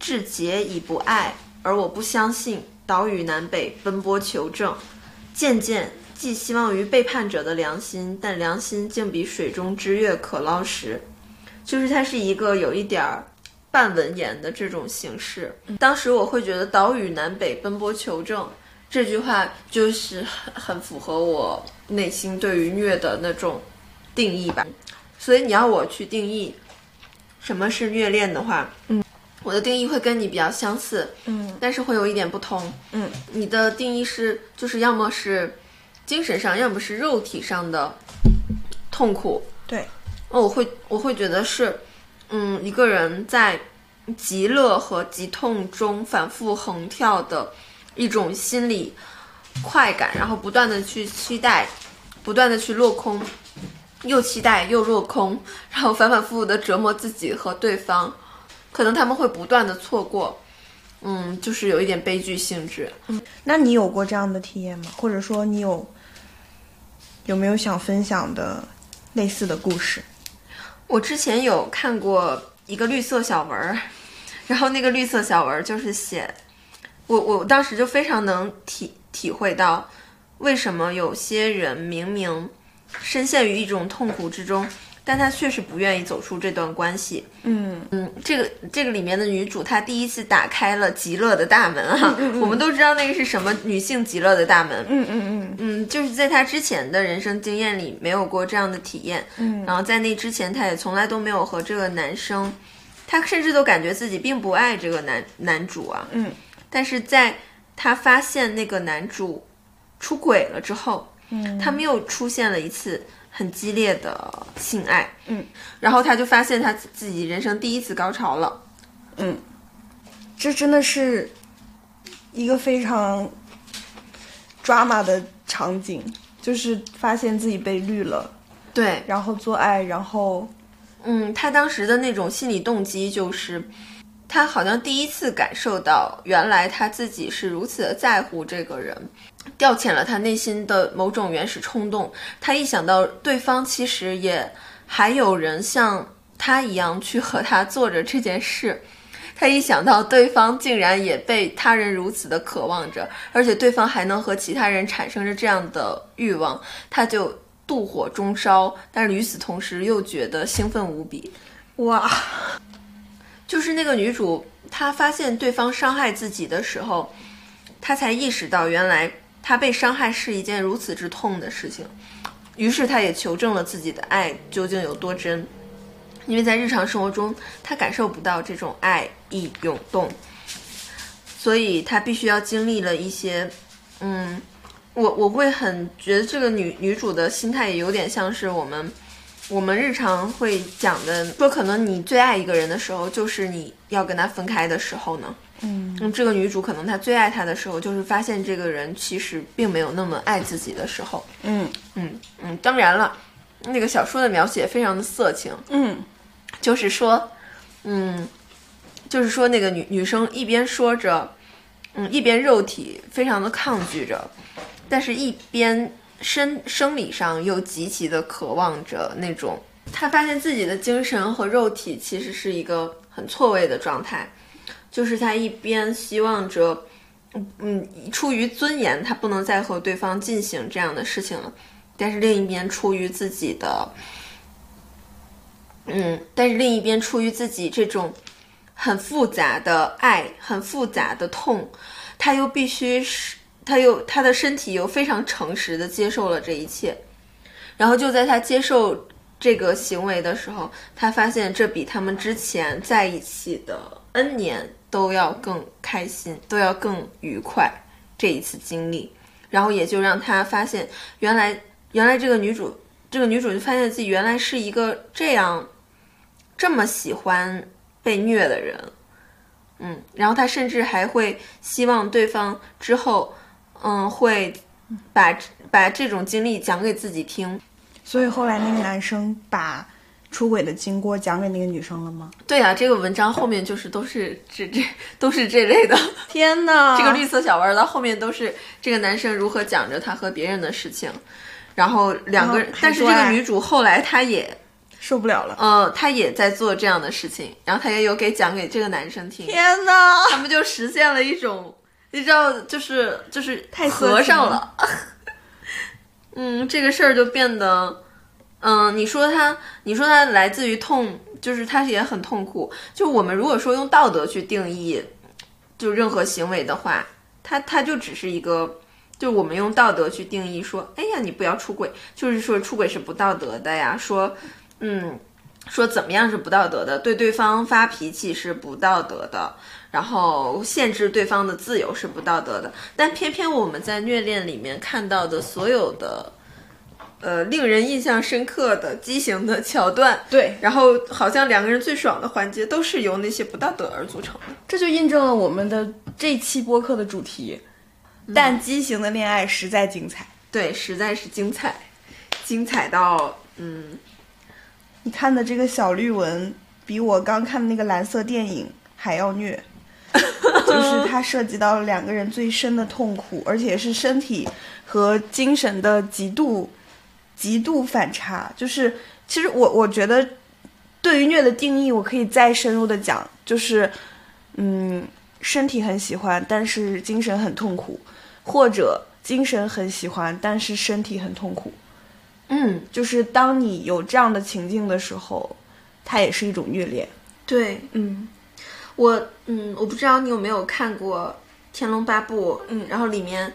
志节已不爱，而我不相信。岛屿南北奔波求证，渐渐寄希望于背叛者的良心，但良心竟比水中之月可捞时。就是它是一个有一点儿半文言的这种形式。当时我会觉得“岛屿南北奔波求证”这句话就是很很符合我内心对于虐的那种定义吧。所以你要我去定义什么是虐恋的话，嗯，我的定义会跟你比较相似，嗯但是会有一点不同。嗯，你的定义是就是要么是精神上，要么是肉体上的痛苦。对，哦，我会我会觉得是，嗯，一个人在极乐和极痛中反复横跳的一种心理快感，然后不断的去期待，不断的去落空，又期待又落空，然后反反复复的折磨自己和对方，可能他们会不断的错过，嗯，就是有一点悲剧性质。那你有过这样的体验吗？或者说你有有没有想分享的类似的故事？我之前有看过一个绿色小文儿，然后那个绿色小文儿就是写，我我当时就非常能体体会到，为什么有些人明明深陷于一种痛苦之中，但他确实不愿意走出这段关系。嗯嗯，这个这个里面的女主，她第一次打开了极乐的大门啊！我们都知道那个是什么女性极乐的大门。嗯嗯嗯嗯，就是在她之前的人生经验里没有过这样的体验。嗯然后在那之前，她也从来都没有和这个男生，她甚至都感觉自己并不爱这个男男主啊。嗯但是在她发现那个男主出轨了之后，嗯，他们又出现了一次很激烈的性爱。嗯，然后她就发现她自己人生第一次高潮了。嗯这真的是一个非常 drama 的场景，就是发现自己被绿了，对，然后做爱，然后嗯，他当时的那种心理动机就是，他好像第一次感受到，原来他自己是如此的在乎这个人，调遣了他内心的某种原始冲动。他一想到对方其实也还有人像他一样去和他做着这件事，他一想到对方竟然也被他人如此的渴望着，而且对方还能和其他人产生着这样的欲望，他就妒火中烧，但是与此同时又觉得兴奋无比。哇，就是那个女主，她发现对方伤害自己的时候，她才意识到原来她被伤害是一件如此之痛的事情。于是她也求证了自己的爱究竟有多真，因为在日常生活中，她感受不到这种爱意涌动，所以她必须要经历了一些，嗯，我我会很觉得这个女女主的心态也有点像是我们。我们日常会讲的，说可能你最爱一个人的时候，就是你要跟他分开的时候呢。嗯嗯，这个女主可能她最爱他的时候，就是发现这个人其实并没有那么爱自己的时候。嗯嗯嗯，当然了，那个小说的描写非常的色情，嗯就是说，嗯，就是说那个女女生一边说着，嗯，一边肉体非常的抗拒着，但是一边生生理上又极其的渴望着那种，他发现自己的精神和肉体其实是一个很错位的状态，就是他一边希望着，嗯，出于尊严，他不能再和对方进行这样的事情了，但是另一边出于自己的。嗯，但是另一边出于自己这种很复杂的爱、很复杂的痛，他又必须是，他又他的身体又非常诚实的接受了这一切，然后就在他接受这个行为的时候，他发现这比他们之前在一起的 N 年都要更开心，都要更愉快。这一次经历，然后也就让他发现，原来原来这个女主，这个女主就发现自己原来是一个这样。这么喜欢被虐的人，嗯，然后他甚至还会希望对方之后，嗯，会把把这种经历讲给自己听。所以后来那个男生把出轨的经过讲给那个女生了吗？对啊，这个文章后面就是都是这 这都是这类的。天哪，这个绿色小文到后面都是这个男生如何讲着他和别人的事情，然后两个人，但是这个女主后来她也。受不了了，嗯，她也在做这样的事情，然后她也有给讲给这个男生听。天哪，他们就实现了一种，你知道，就是就是太合上了。嗯，这个事儿就变得，嗯，你说他，你说他来自于痛，就是他也很痛苦。就我们如果说用道德去定义，就任何行为的话，他他就只是一个，就我们用道德去定义说，哎呀，你不要出轨，就是说出轨是不道德的呀。说，嗯，说怎么样是不道德的，对对方发脾气是不道德的。然后限制对方的自由是不道德的，但偏偏我们在虐恋里面看到的所有的，呃，令人印象深刻的畸形的桥段，对，然后好像两个人最爽的环节都是由那些不道德而组成的，这就印证了我们的这期播客的主题。但畸形的恋爱实在精彩，对，实在是精彩，精彩到嗯，你看的这个小绿文比我刚看的那个蓝色电影还要虐。就是它涉及到了两个人最深的痛苦，而且是身体和精神的极度、极度反差。就是其实我我觉得，对于虐的定义，我可以再深入的讲，就是嗯，身体很喜欢，但是精神很痛苦，或者精神很喜欢，但是身体很痛苦。嗯，就是当你有这样的情境的时候，它也是一种虐恋。对，嗯。我嗯，我不知道你有没有看过《天龙八部》，嗯，然后里面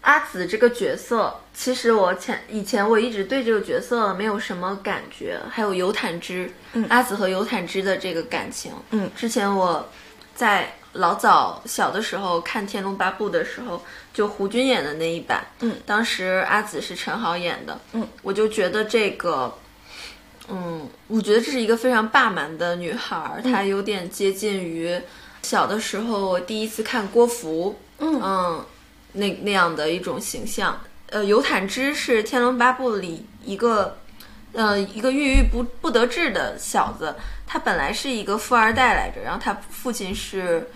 阿紫这个角色，其实我前以前我一直对这个角色没有什么感觉，还有尤坦之，嗯，阿紫和尤坦之的这个感情，嗯，之前我在老早小的时候看《天龙八部》的时候，就胡军演的那一版，嗯，当时阿紫是陈好演的，嗯，我就觉得这个。嗯，我觉得这是一个非常霸蛮的女孩，她有点接近于小的时候我第一次看郭芙，嗯嗯，那那样的一种形象。呃，尤坦之是《天龙八部》里一个，呃，一个郁郁不不得志的小子，他本来是一个富二代来着，然后他父亲是，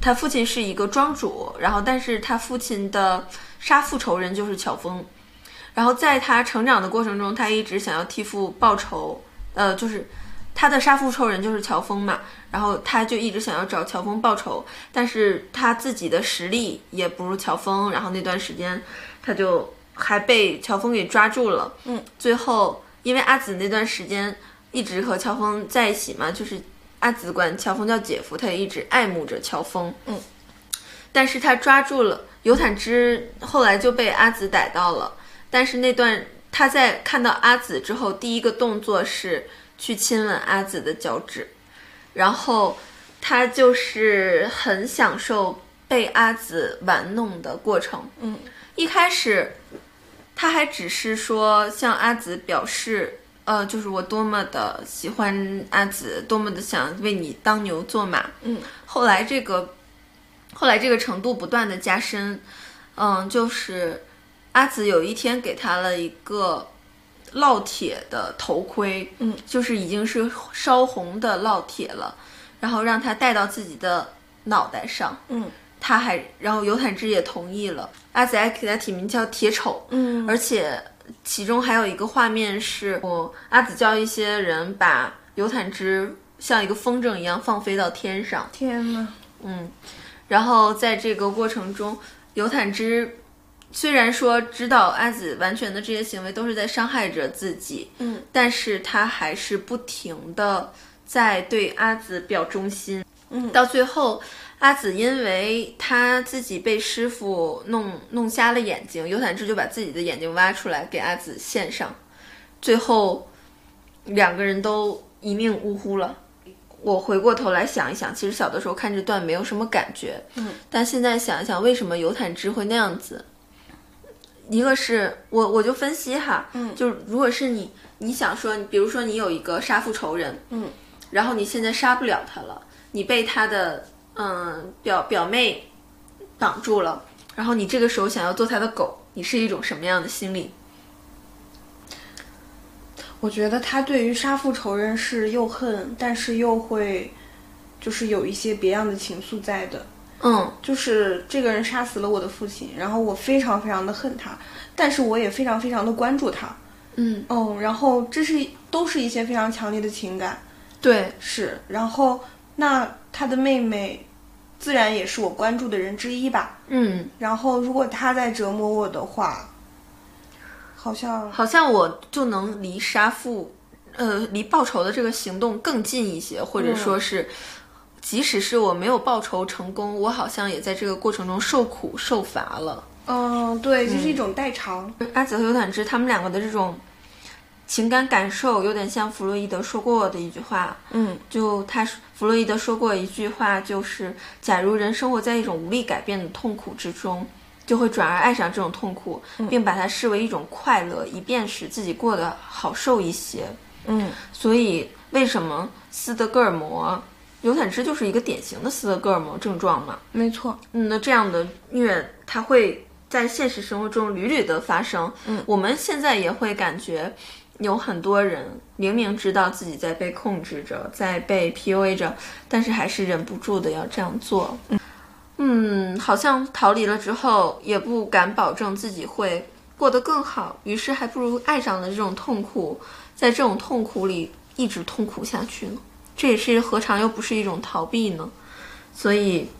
他父亲是一个庄主，然后但是他父亲的杀父仇人就是乔峰。然后在他成长的过程中，他一直想要替父报仇，呃，就是他的杀父仇人就是乔峰嘛，然后他就一直想要找乔峰报仇，但是他自己的实力也不如乔峰，然后那段时间他就还被乔峰给抓住了，嗯，最后因为阿紫那段时间一直和乔峰在一起嘛，就是阿紫管乔峰叫姐夫，他也一直爱慕着乔峰，嗯，但是他抓住了尤坦之，后来就被阿紫逮到了。但是那段他在看到阿紫之后，第一个动作是去亲吻阿紫的脚趾，然后他就是很享受被阿紫玩弄的过程。嗯，一开始他还只是说向阿紫表示，呃，就是我多么的喜欢阿紫，多么的想为你当牛做马。嗯，后来这个后来这个程度不断的加深，嗯，就是。阿紫有一天给他了一个烙铁的头盔，嗯，就是已经是烧红的烙铁了，然后让他戴到自己的脑袋上，嗯，他还，然后尤坦之也同意了，阿紫还给他起名叫铁丑，嗯，而且其中还有一个画面是，我阿紫叫一些人把尤坦之像一个风筝一样放飞到天上，天呐，嗯，然后在这个过程中，尤坦之。虽然说知道阿紫完全的这些行为都是在伤害着自己，嗯，但是他还是不停的在对阿紫表忠心，嗯，到最后，阿紫因为他自己被师傅弄弄瞎了眼睛，尤坦之就把自己的眼睛挖出来给阿紫献上，最后两个人都一命呜呼了。我回过头来想一想，其实小的时候看这段没有什么感觉，嗯，但现在想一想，为什么尤坦之会那样子？一个是我，我就分析哈，嗯，就如果是你，你想说，比如说你有一个杀父仇人，嗯，然后你现在杀不了他了，你被他的嗯表表妹挡住了，然后你这个时候想要做他的狗，你是一种什么样的心理？我觉得他对于杀父仇人是又恨，但是又会，就是有一些别样的情愫在的。嗯，就是这个人杀死了我的父亲，然后我非常非常的恨他，但是我也非常非常的关注他。嗯，哦，然后这是都是一些非常强烈的情感。对，是。然后那他的妹妹，自然也是我关注的人之一吧。嗯。然后如果他在折磨我的话，好像好像我就能离杀父，呃，离报仇的这个行动更近一些，或者说是，即使是我没有报仇成功，我好像也在这个过程中受苦受罚了。嗯，对，这是一种代偿。阿紫和尤坦之他们两个的这种情感感受，有点像弗洛伊德说过的一句话。嗯，就他弗洛伊德说过一句话，就是假如人生活在一种无力改变的痛苦之中，就会转而爱上这种痛苦，并把它视为一种快乐，以便使自己过得好受一些。嗯，所以为什么斯德哥尔摩？尤坦之就是一个典型的斯德哥尔摩症状嘛。没错。嗯，那这样的虐，它会在现实生活中屡屡的发生。嗯，我们现在也会感觉有很多人明明知道自己在被控制着，在被 PUA 着，但是还是忍不住的要这样做。嗯，嗯，好像逃离了之后，也不敢保证自己会过得更好，于是还不如爱上了这种痛苦，在这种痛苦里一直痛苦下去呢。这也是何尝又不是一种逃避呢？所以，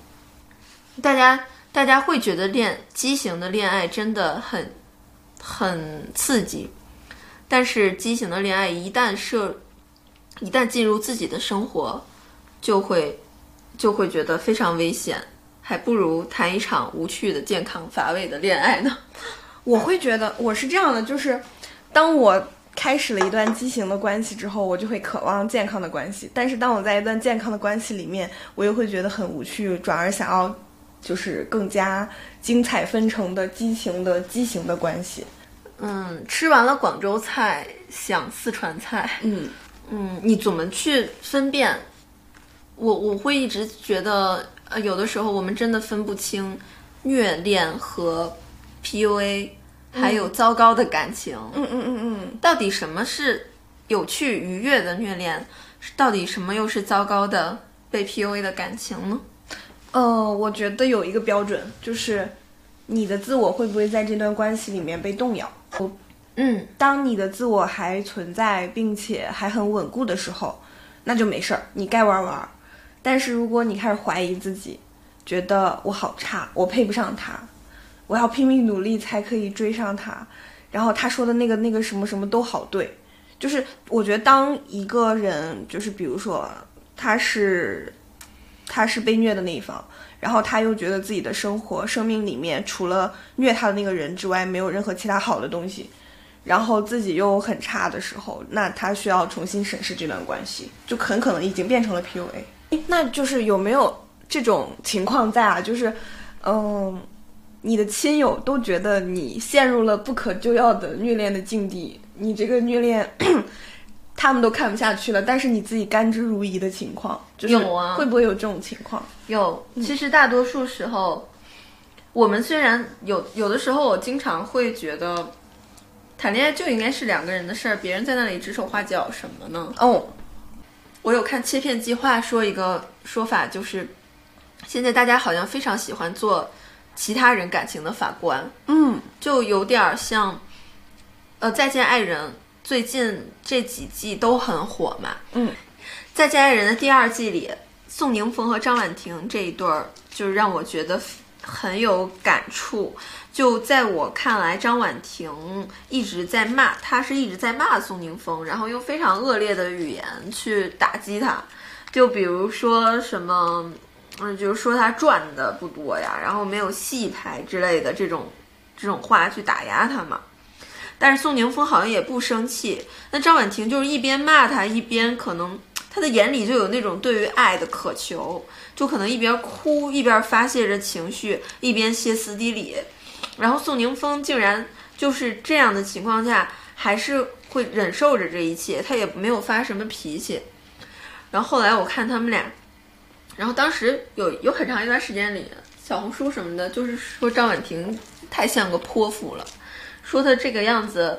大家大家会觉得恋畸形的恋爱真的很很刺激，但是畸形的恋爱一旦涉一旦进入自己的生活，就会就会觉得非常危险，还不如谈一场无趣的、健康乏味的恋爱呢。我会觉得我是这样的，就是当我。开始了一段畸形的关系之后，我就会渴望健康的关系。但是当我在一段健康的关系里面，我又会觉得很无趣，转而想要就是更加精彩纷呈的激情的畸形的关系。嗯，吃完了广州菜想四川菜。嗯嗯，你怎么去分辨？我我会一直觉得，呃，有的时候我们真的分不清虐恋和 PUA。还有糟糕的感情，嗯嗯嗯嗯，到底什么是有趣愉悦的虐恋？到底什么又是糟糕的被 PUA 的感情呢？呃，我觉得有一个标准，就是你的自我会不会在这段关系里面被动摇？嗯，当你的自我还存在并且还很稳固的时候，那就没事儿，你该玩玩。但是如果你开始怀疑自己，觉得我好差，我配不上他。我要拼命努力才可以追上他，然后他说的那个那个什么什么都好对，就是我觉得当一个人就是比如说他是他是被虐的那一方，然后他又觉得自己的生活生命里面除了虐他的那个人之外没有任何其他好的东西，然后自己又很差的时候，那他需要重新审视这段关系，就很可能已经变成了 PUA。那就是有没有这种情况在啊？就是嗯。你的亲友都觉得你陷入了不可救药的虐恋的境地，你这个虐恋，他们都看不下去了。但是你自己甘之如饴的情况，有啊？会不会有这种情况？有。其实大多数时候，我们虽然有有的时候，我经常会觉得，谈恋爱就应该是两个人的事儿，别人在那里指手画脚什么呢？哦，我有看切片计划说一个说法，就是现在大家好像非常喜欢做。其他人感情的法官，嗯，就有点像，呃，《再见爱人》最近这几季都很火嘛，嗯，《再见爱人》的第二季里，宋宁峰和张婉婷这一对儿，就让我觉得很有感触。就在我看来，张婉婷一直在骂，她是一直在骂宋宁峰，然后用非常恶劣的语言去打击他，就比如说什么。嗯，就是说他赚的不多呀，然后没有戏拍之类的这种这种话去打压他嘛。但是宋宁峰好像也不生气，那张婉婷就是一边骂他，一边可能他的眼里就有那种对于爱的渴求，就可能一边哭一边发泄着情绪，一边歇斯底里。然后宋宁峰竟然就是这样的情况下，还是会忍受着这一切，他也没有发什么脾气。然后后来我看他们俩。然后当时有有很长一段时间里，小红书什么的，就是说张婉婷太像个泼妇了，说她这个样子，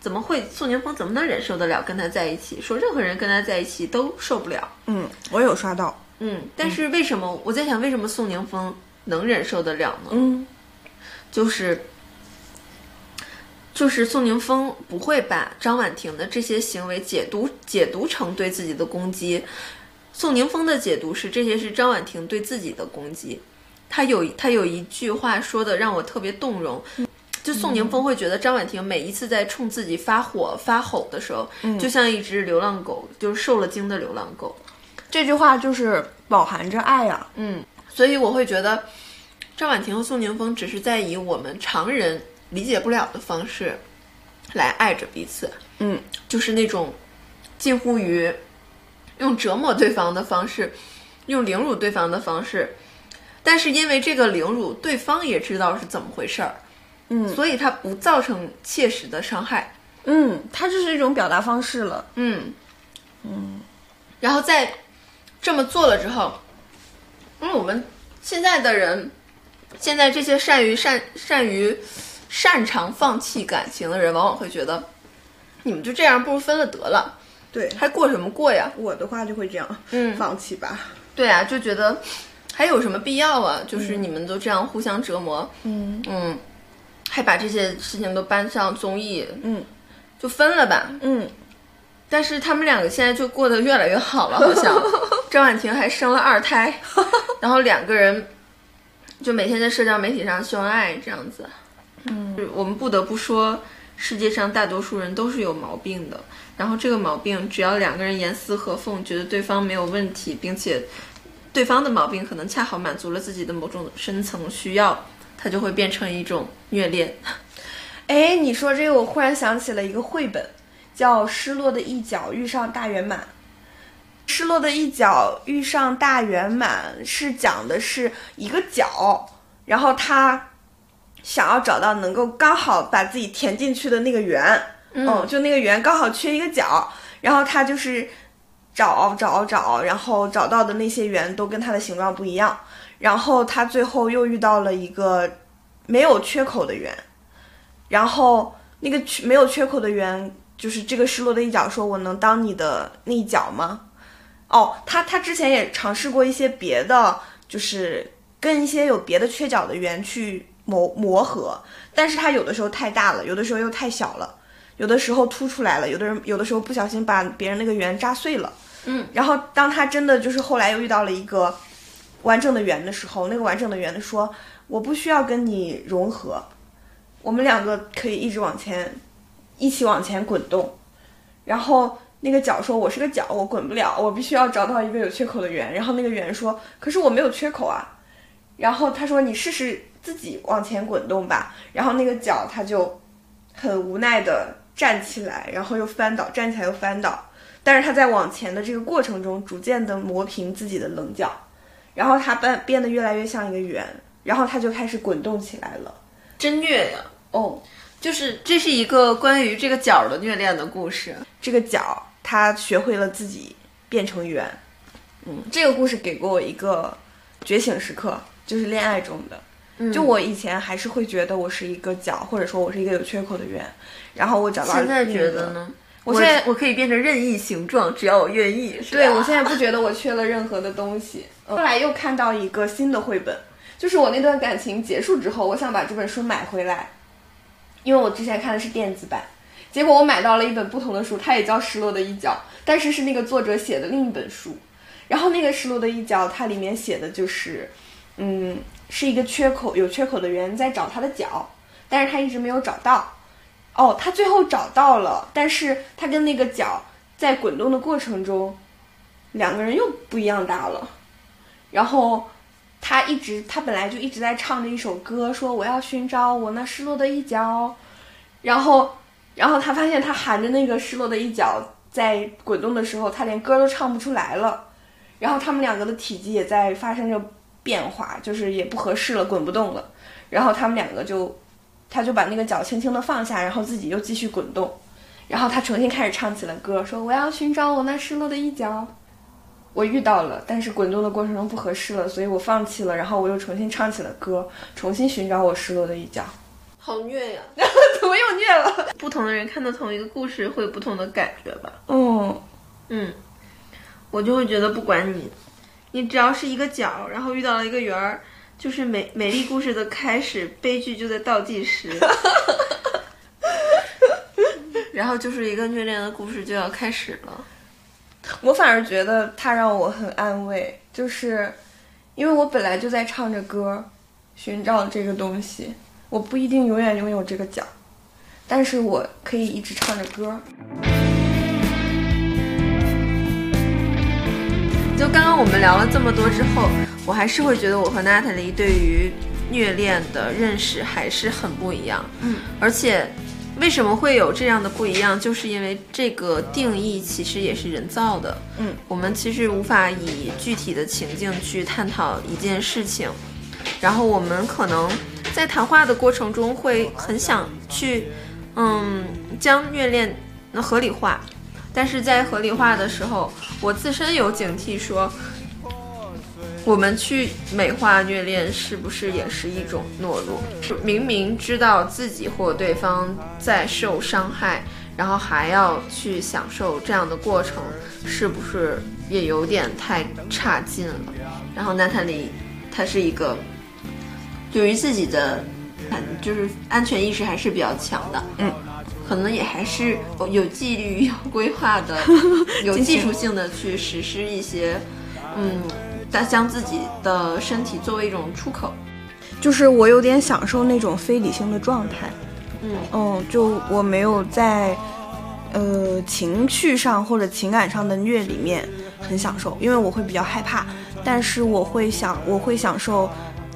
怎么会宋宁峰怎么能忍受得了跟她在一起？说任何人跟她在一起都受不了。嗯，我有刷到。嗯，但是为什么我在想，为什么宋宁峰能忍受得了呢？嗯，就是就是宋宁峰不会把张婉婷的这些行为解读解读成对自己的攻击。宋宁峰的解读是，这些是张婉婷对自己的攻击。他有他有一句话说的让我特别动容，就宋宁峰会觉得张婉婷每一次在冲自己发火、发吼的时候，就像一只流浪狗，就是受了惊的流浪狗。这句话就是饱含着爱啊。嗯，所以我会觉得张婉婷和宋宁峰只是在以我们常人理解不了的方式来爱着彼此。嗯，就是那种近乎于用折磨对方的方式，用凌辱对方的方式。但是因为这个凌辱，对方也知道是怎么回事儿，嗯所以他不造成切实的伤害。嗯，它就是一种表达方式了。嗯嗯，然后在这么做了之后，因为我们现在的人，现在这些善于善善于擅长放弃感情的人，往往会觉得，你们就这样，不如分了得了，对，还过什么过呀？我的话就会这样，嗯放弃吧。对啊，就觉得还有什么必要啊？就是你们都这样互相折磨，嗯嗯，还把这些事情都搬上综艺，嗯就分了吧。嗯，但是他们两个现在就过得越来越好了，好像 张婉婷还生了二胎，然后两个人就每天在社交媒体上秀恩爱这样子。嗯，我们不得不说，世界上大多数人都是有毛病的。然后这个毛病，只要两个人严丝合缝，觉得对方没有问题，并且对方的毛病可能恰好满足了自己的某种深层需要，它就会变成一种虐恋。哎，你说这个，我忽然想起了一个绘本，叫《失落的一角遇上大圆满》。失落的一角遇上大圆满是讲的是一个角，然后他想要找到能够刚好把自己填进去的那个圆，嗯，就那个圆刚好缺一个角，然后他就是找找找，然后找到的那些圆都跟它的形状不一样，然后他最后又遇到了一个没有缺口的圆，然后那个缺没有缺口的圆，就是这个失落的一角说：“我能当你的那一角吗？”哦，他他之前也尝试过一些别的，就是跟一些有别的缺角的圆去磨磨合，但是他有的时候太大了，有的时候又太小了，有的时候凸出来了，有的人有的时候不小心把别人那个圆扎碎了。嗯，然后当他真的就是后来又遇到了一个完整的圆的时候，那个完整的圆的说：“我不需要跟你融合，我们两个可以一直往前，一起往前滚动。”然后那个角说：“我是个角，我滚不了，我必须要找到一个有缺口的圆。”然后那个圆说：“可是我没有缺口啊。”然后他说：“你试试自己往前滚动吧。”然后那个角他就很无奈的站起来，然后又翻倒，站起来又翻倒。但是他在往前的这个过程中，逐渐的磨平自己的棱角，然后他变变得越来越像一个圆，然后他就开始滚动起来了。真虐呀！哦，就是这是一个关于这个角的虐恋的故事。这个角他学会了自己变成圆。嗯，这个故事给过我一个觉醒时刻，就是恋爱中的。就我以前还是会觉得我是一个角，或者说我是一个有缺口的圆，然后我找到现在觉得呢？我现在我可以变成任意形状，只要我愿意。对我现在不觉得我缺了任何的东西。后来又看到一个新的绘本，就是我那段感情结束之后，我想把这本书买回来，因为我之前看的是电子版，结果我买到了一本不同的书，它也叫《失落的一角》，但是是那个作者写的另一本书。然后那个《失落的一角》，它里面写的就是，嗯，是一个缺口有缺口的人在找他的角，但是他一直没有找到。哦，他最后找到了，但是他跟那个角在滚动的过程中，两个人又不一样大了。然后他一直，他本来就一直在唱着一首歌，说我要寻找我那失落的一角。然后，然后他发现他含着那个失落的一角在滚动的时候，他连歌都唱不出来了。然后他们两个的体积也在发生着变化，就是也不合适了，滚不动了。然后他们两个就。他就把那个脚轻轻的放下，然后自己又继续滚动，然后他重新开始唱起了歌，说：“我要寻找我那失落的一角。”我遇到了，但是滚动的过程中不合适了，所以我放弃了。然后我又重新唱起了歌，重新寻找我失落的一角。好虐呀！怎么又虐了？不同的人看到同一个故事会有不同的感觉吧？嗯嗯，我就会觉得，不管你，你只要是一个角，然后遇到了一个圆儿。就是美美丽故事的开始，悲剧就在倒计时，然后就是一个虐恋的故事就要开始了。我反而觉得他让我很安慰，就是因为我本来就在唱着歌，寻找这个东西，我不一定永远拥有这个角，但是我可以一直唱着歌。就刚刚我们聊了这么多之后，我还是会觉得我和娜塔莉对于虐恋的认识还是很不一样。嗯，而且为什么会有这样的不一样，就是因为这个定义其实也是人造的。嗯，我们其实无法以具体的情境去探讨一件事情，然后我们可能在谈话的过程中会很想去，嗯，将虐恋合理化。但是在合理化的时候，我自身有警惕，说我们去美化虐恋是不是也是一种懦弱？明明知道自己或对方在受伤害，然后还要去享受这样的过程，是不是也有点太差劲了？然后娜塔莉，她是一个对于自己的，就是安全意识还是比较强的，嗯。可能也还是有纪律、有规划的、有技术性的去实施一些，嗯，但将自己的身体作为一种出口，就是我有点享受那种非理性的状态，嗯。嗯，就我没有在呃情绪上或者情感上的虐里面很享受，因为我会比较害怕，但是我会想我会享受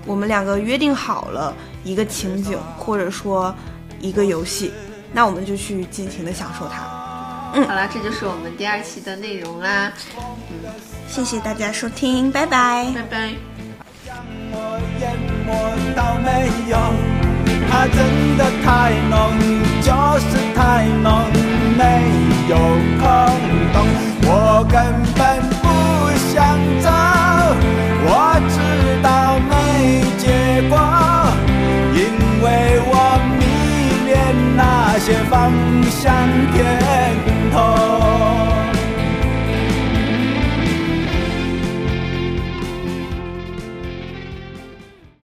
我们两个约定好了一个情景或者说一个游戏。那我们就去尽情的享受它。嗯，好啦，这就是我们第二期的内容啦。嗯，谢谢大家收听，拜拜，拜拜。就是太浓，没有，我根本不想走。也放向天。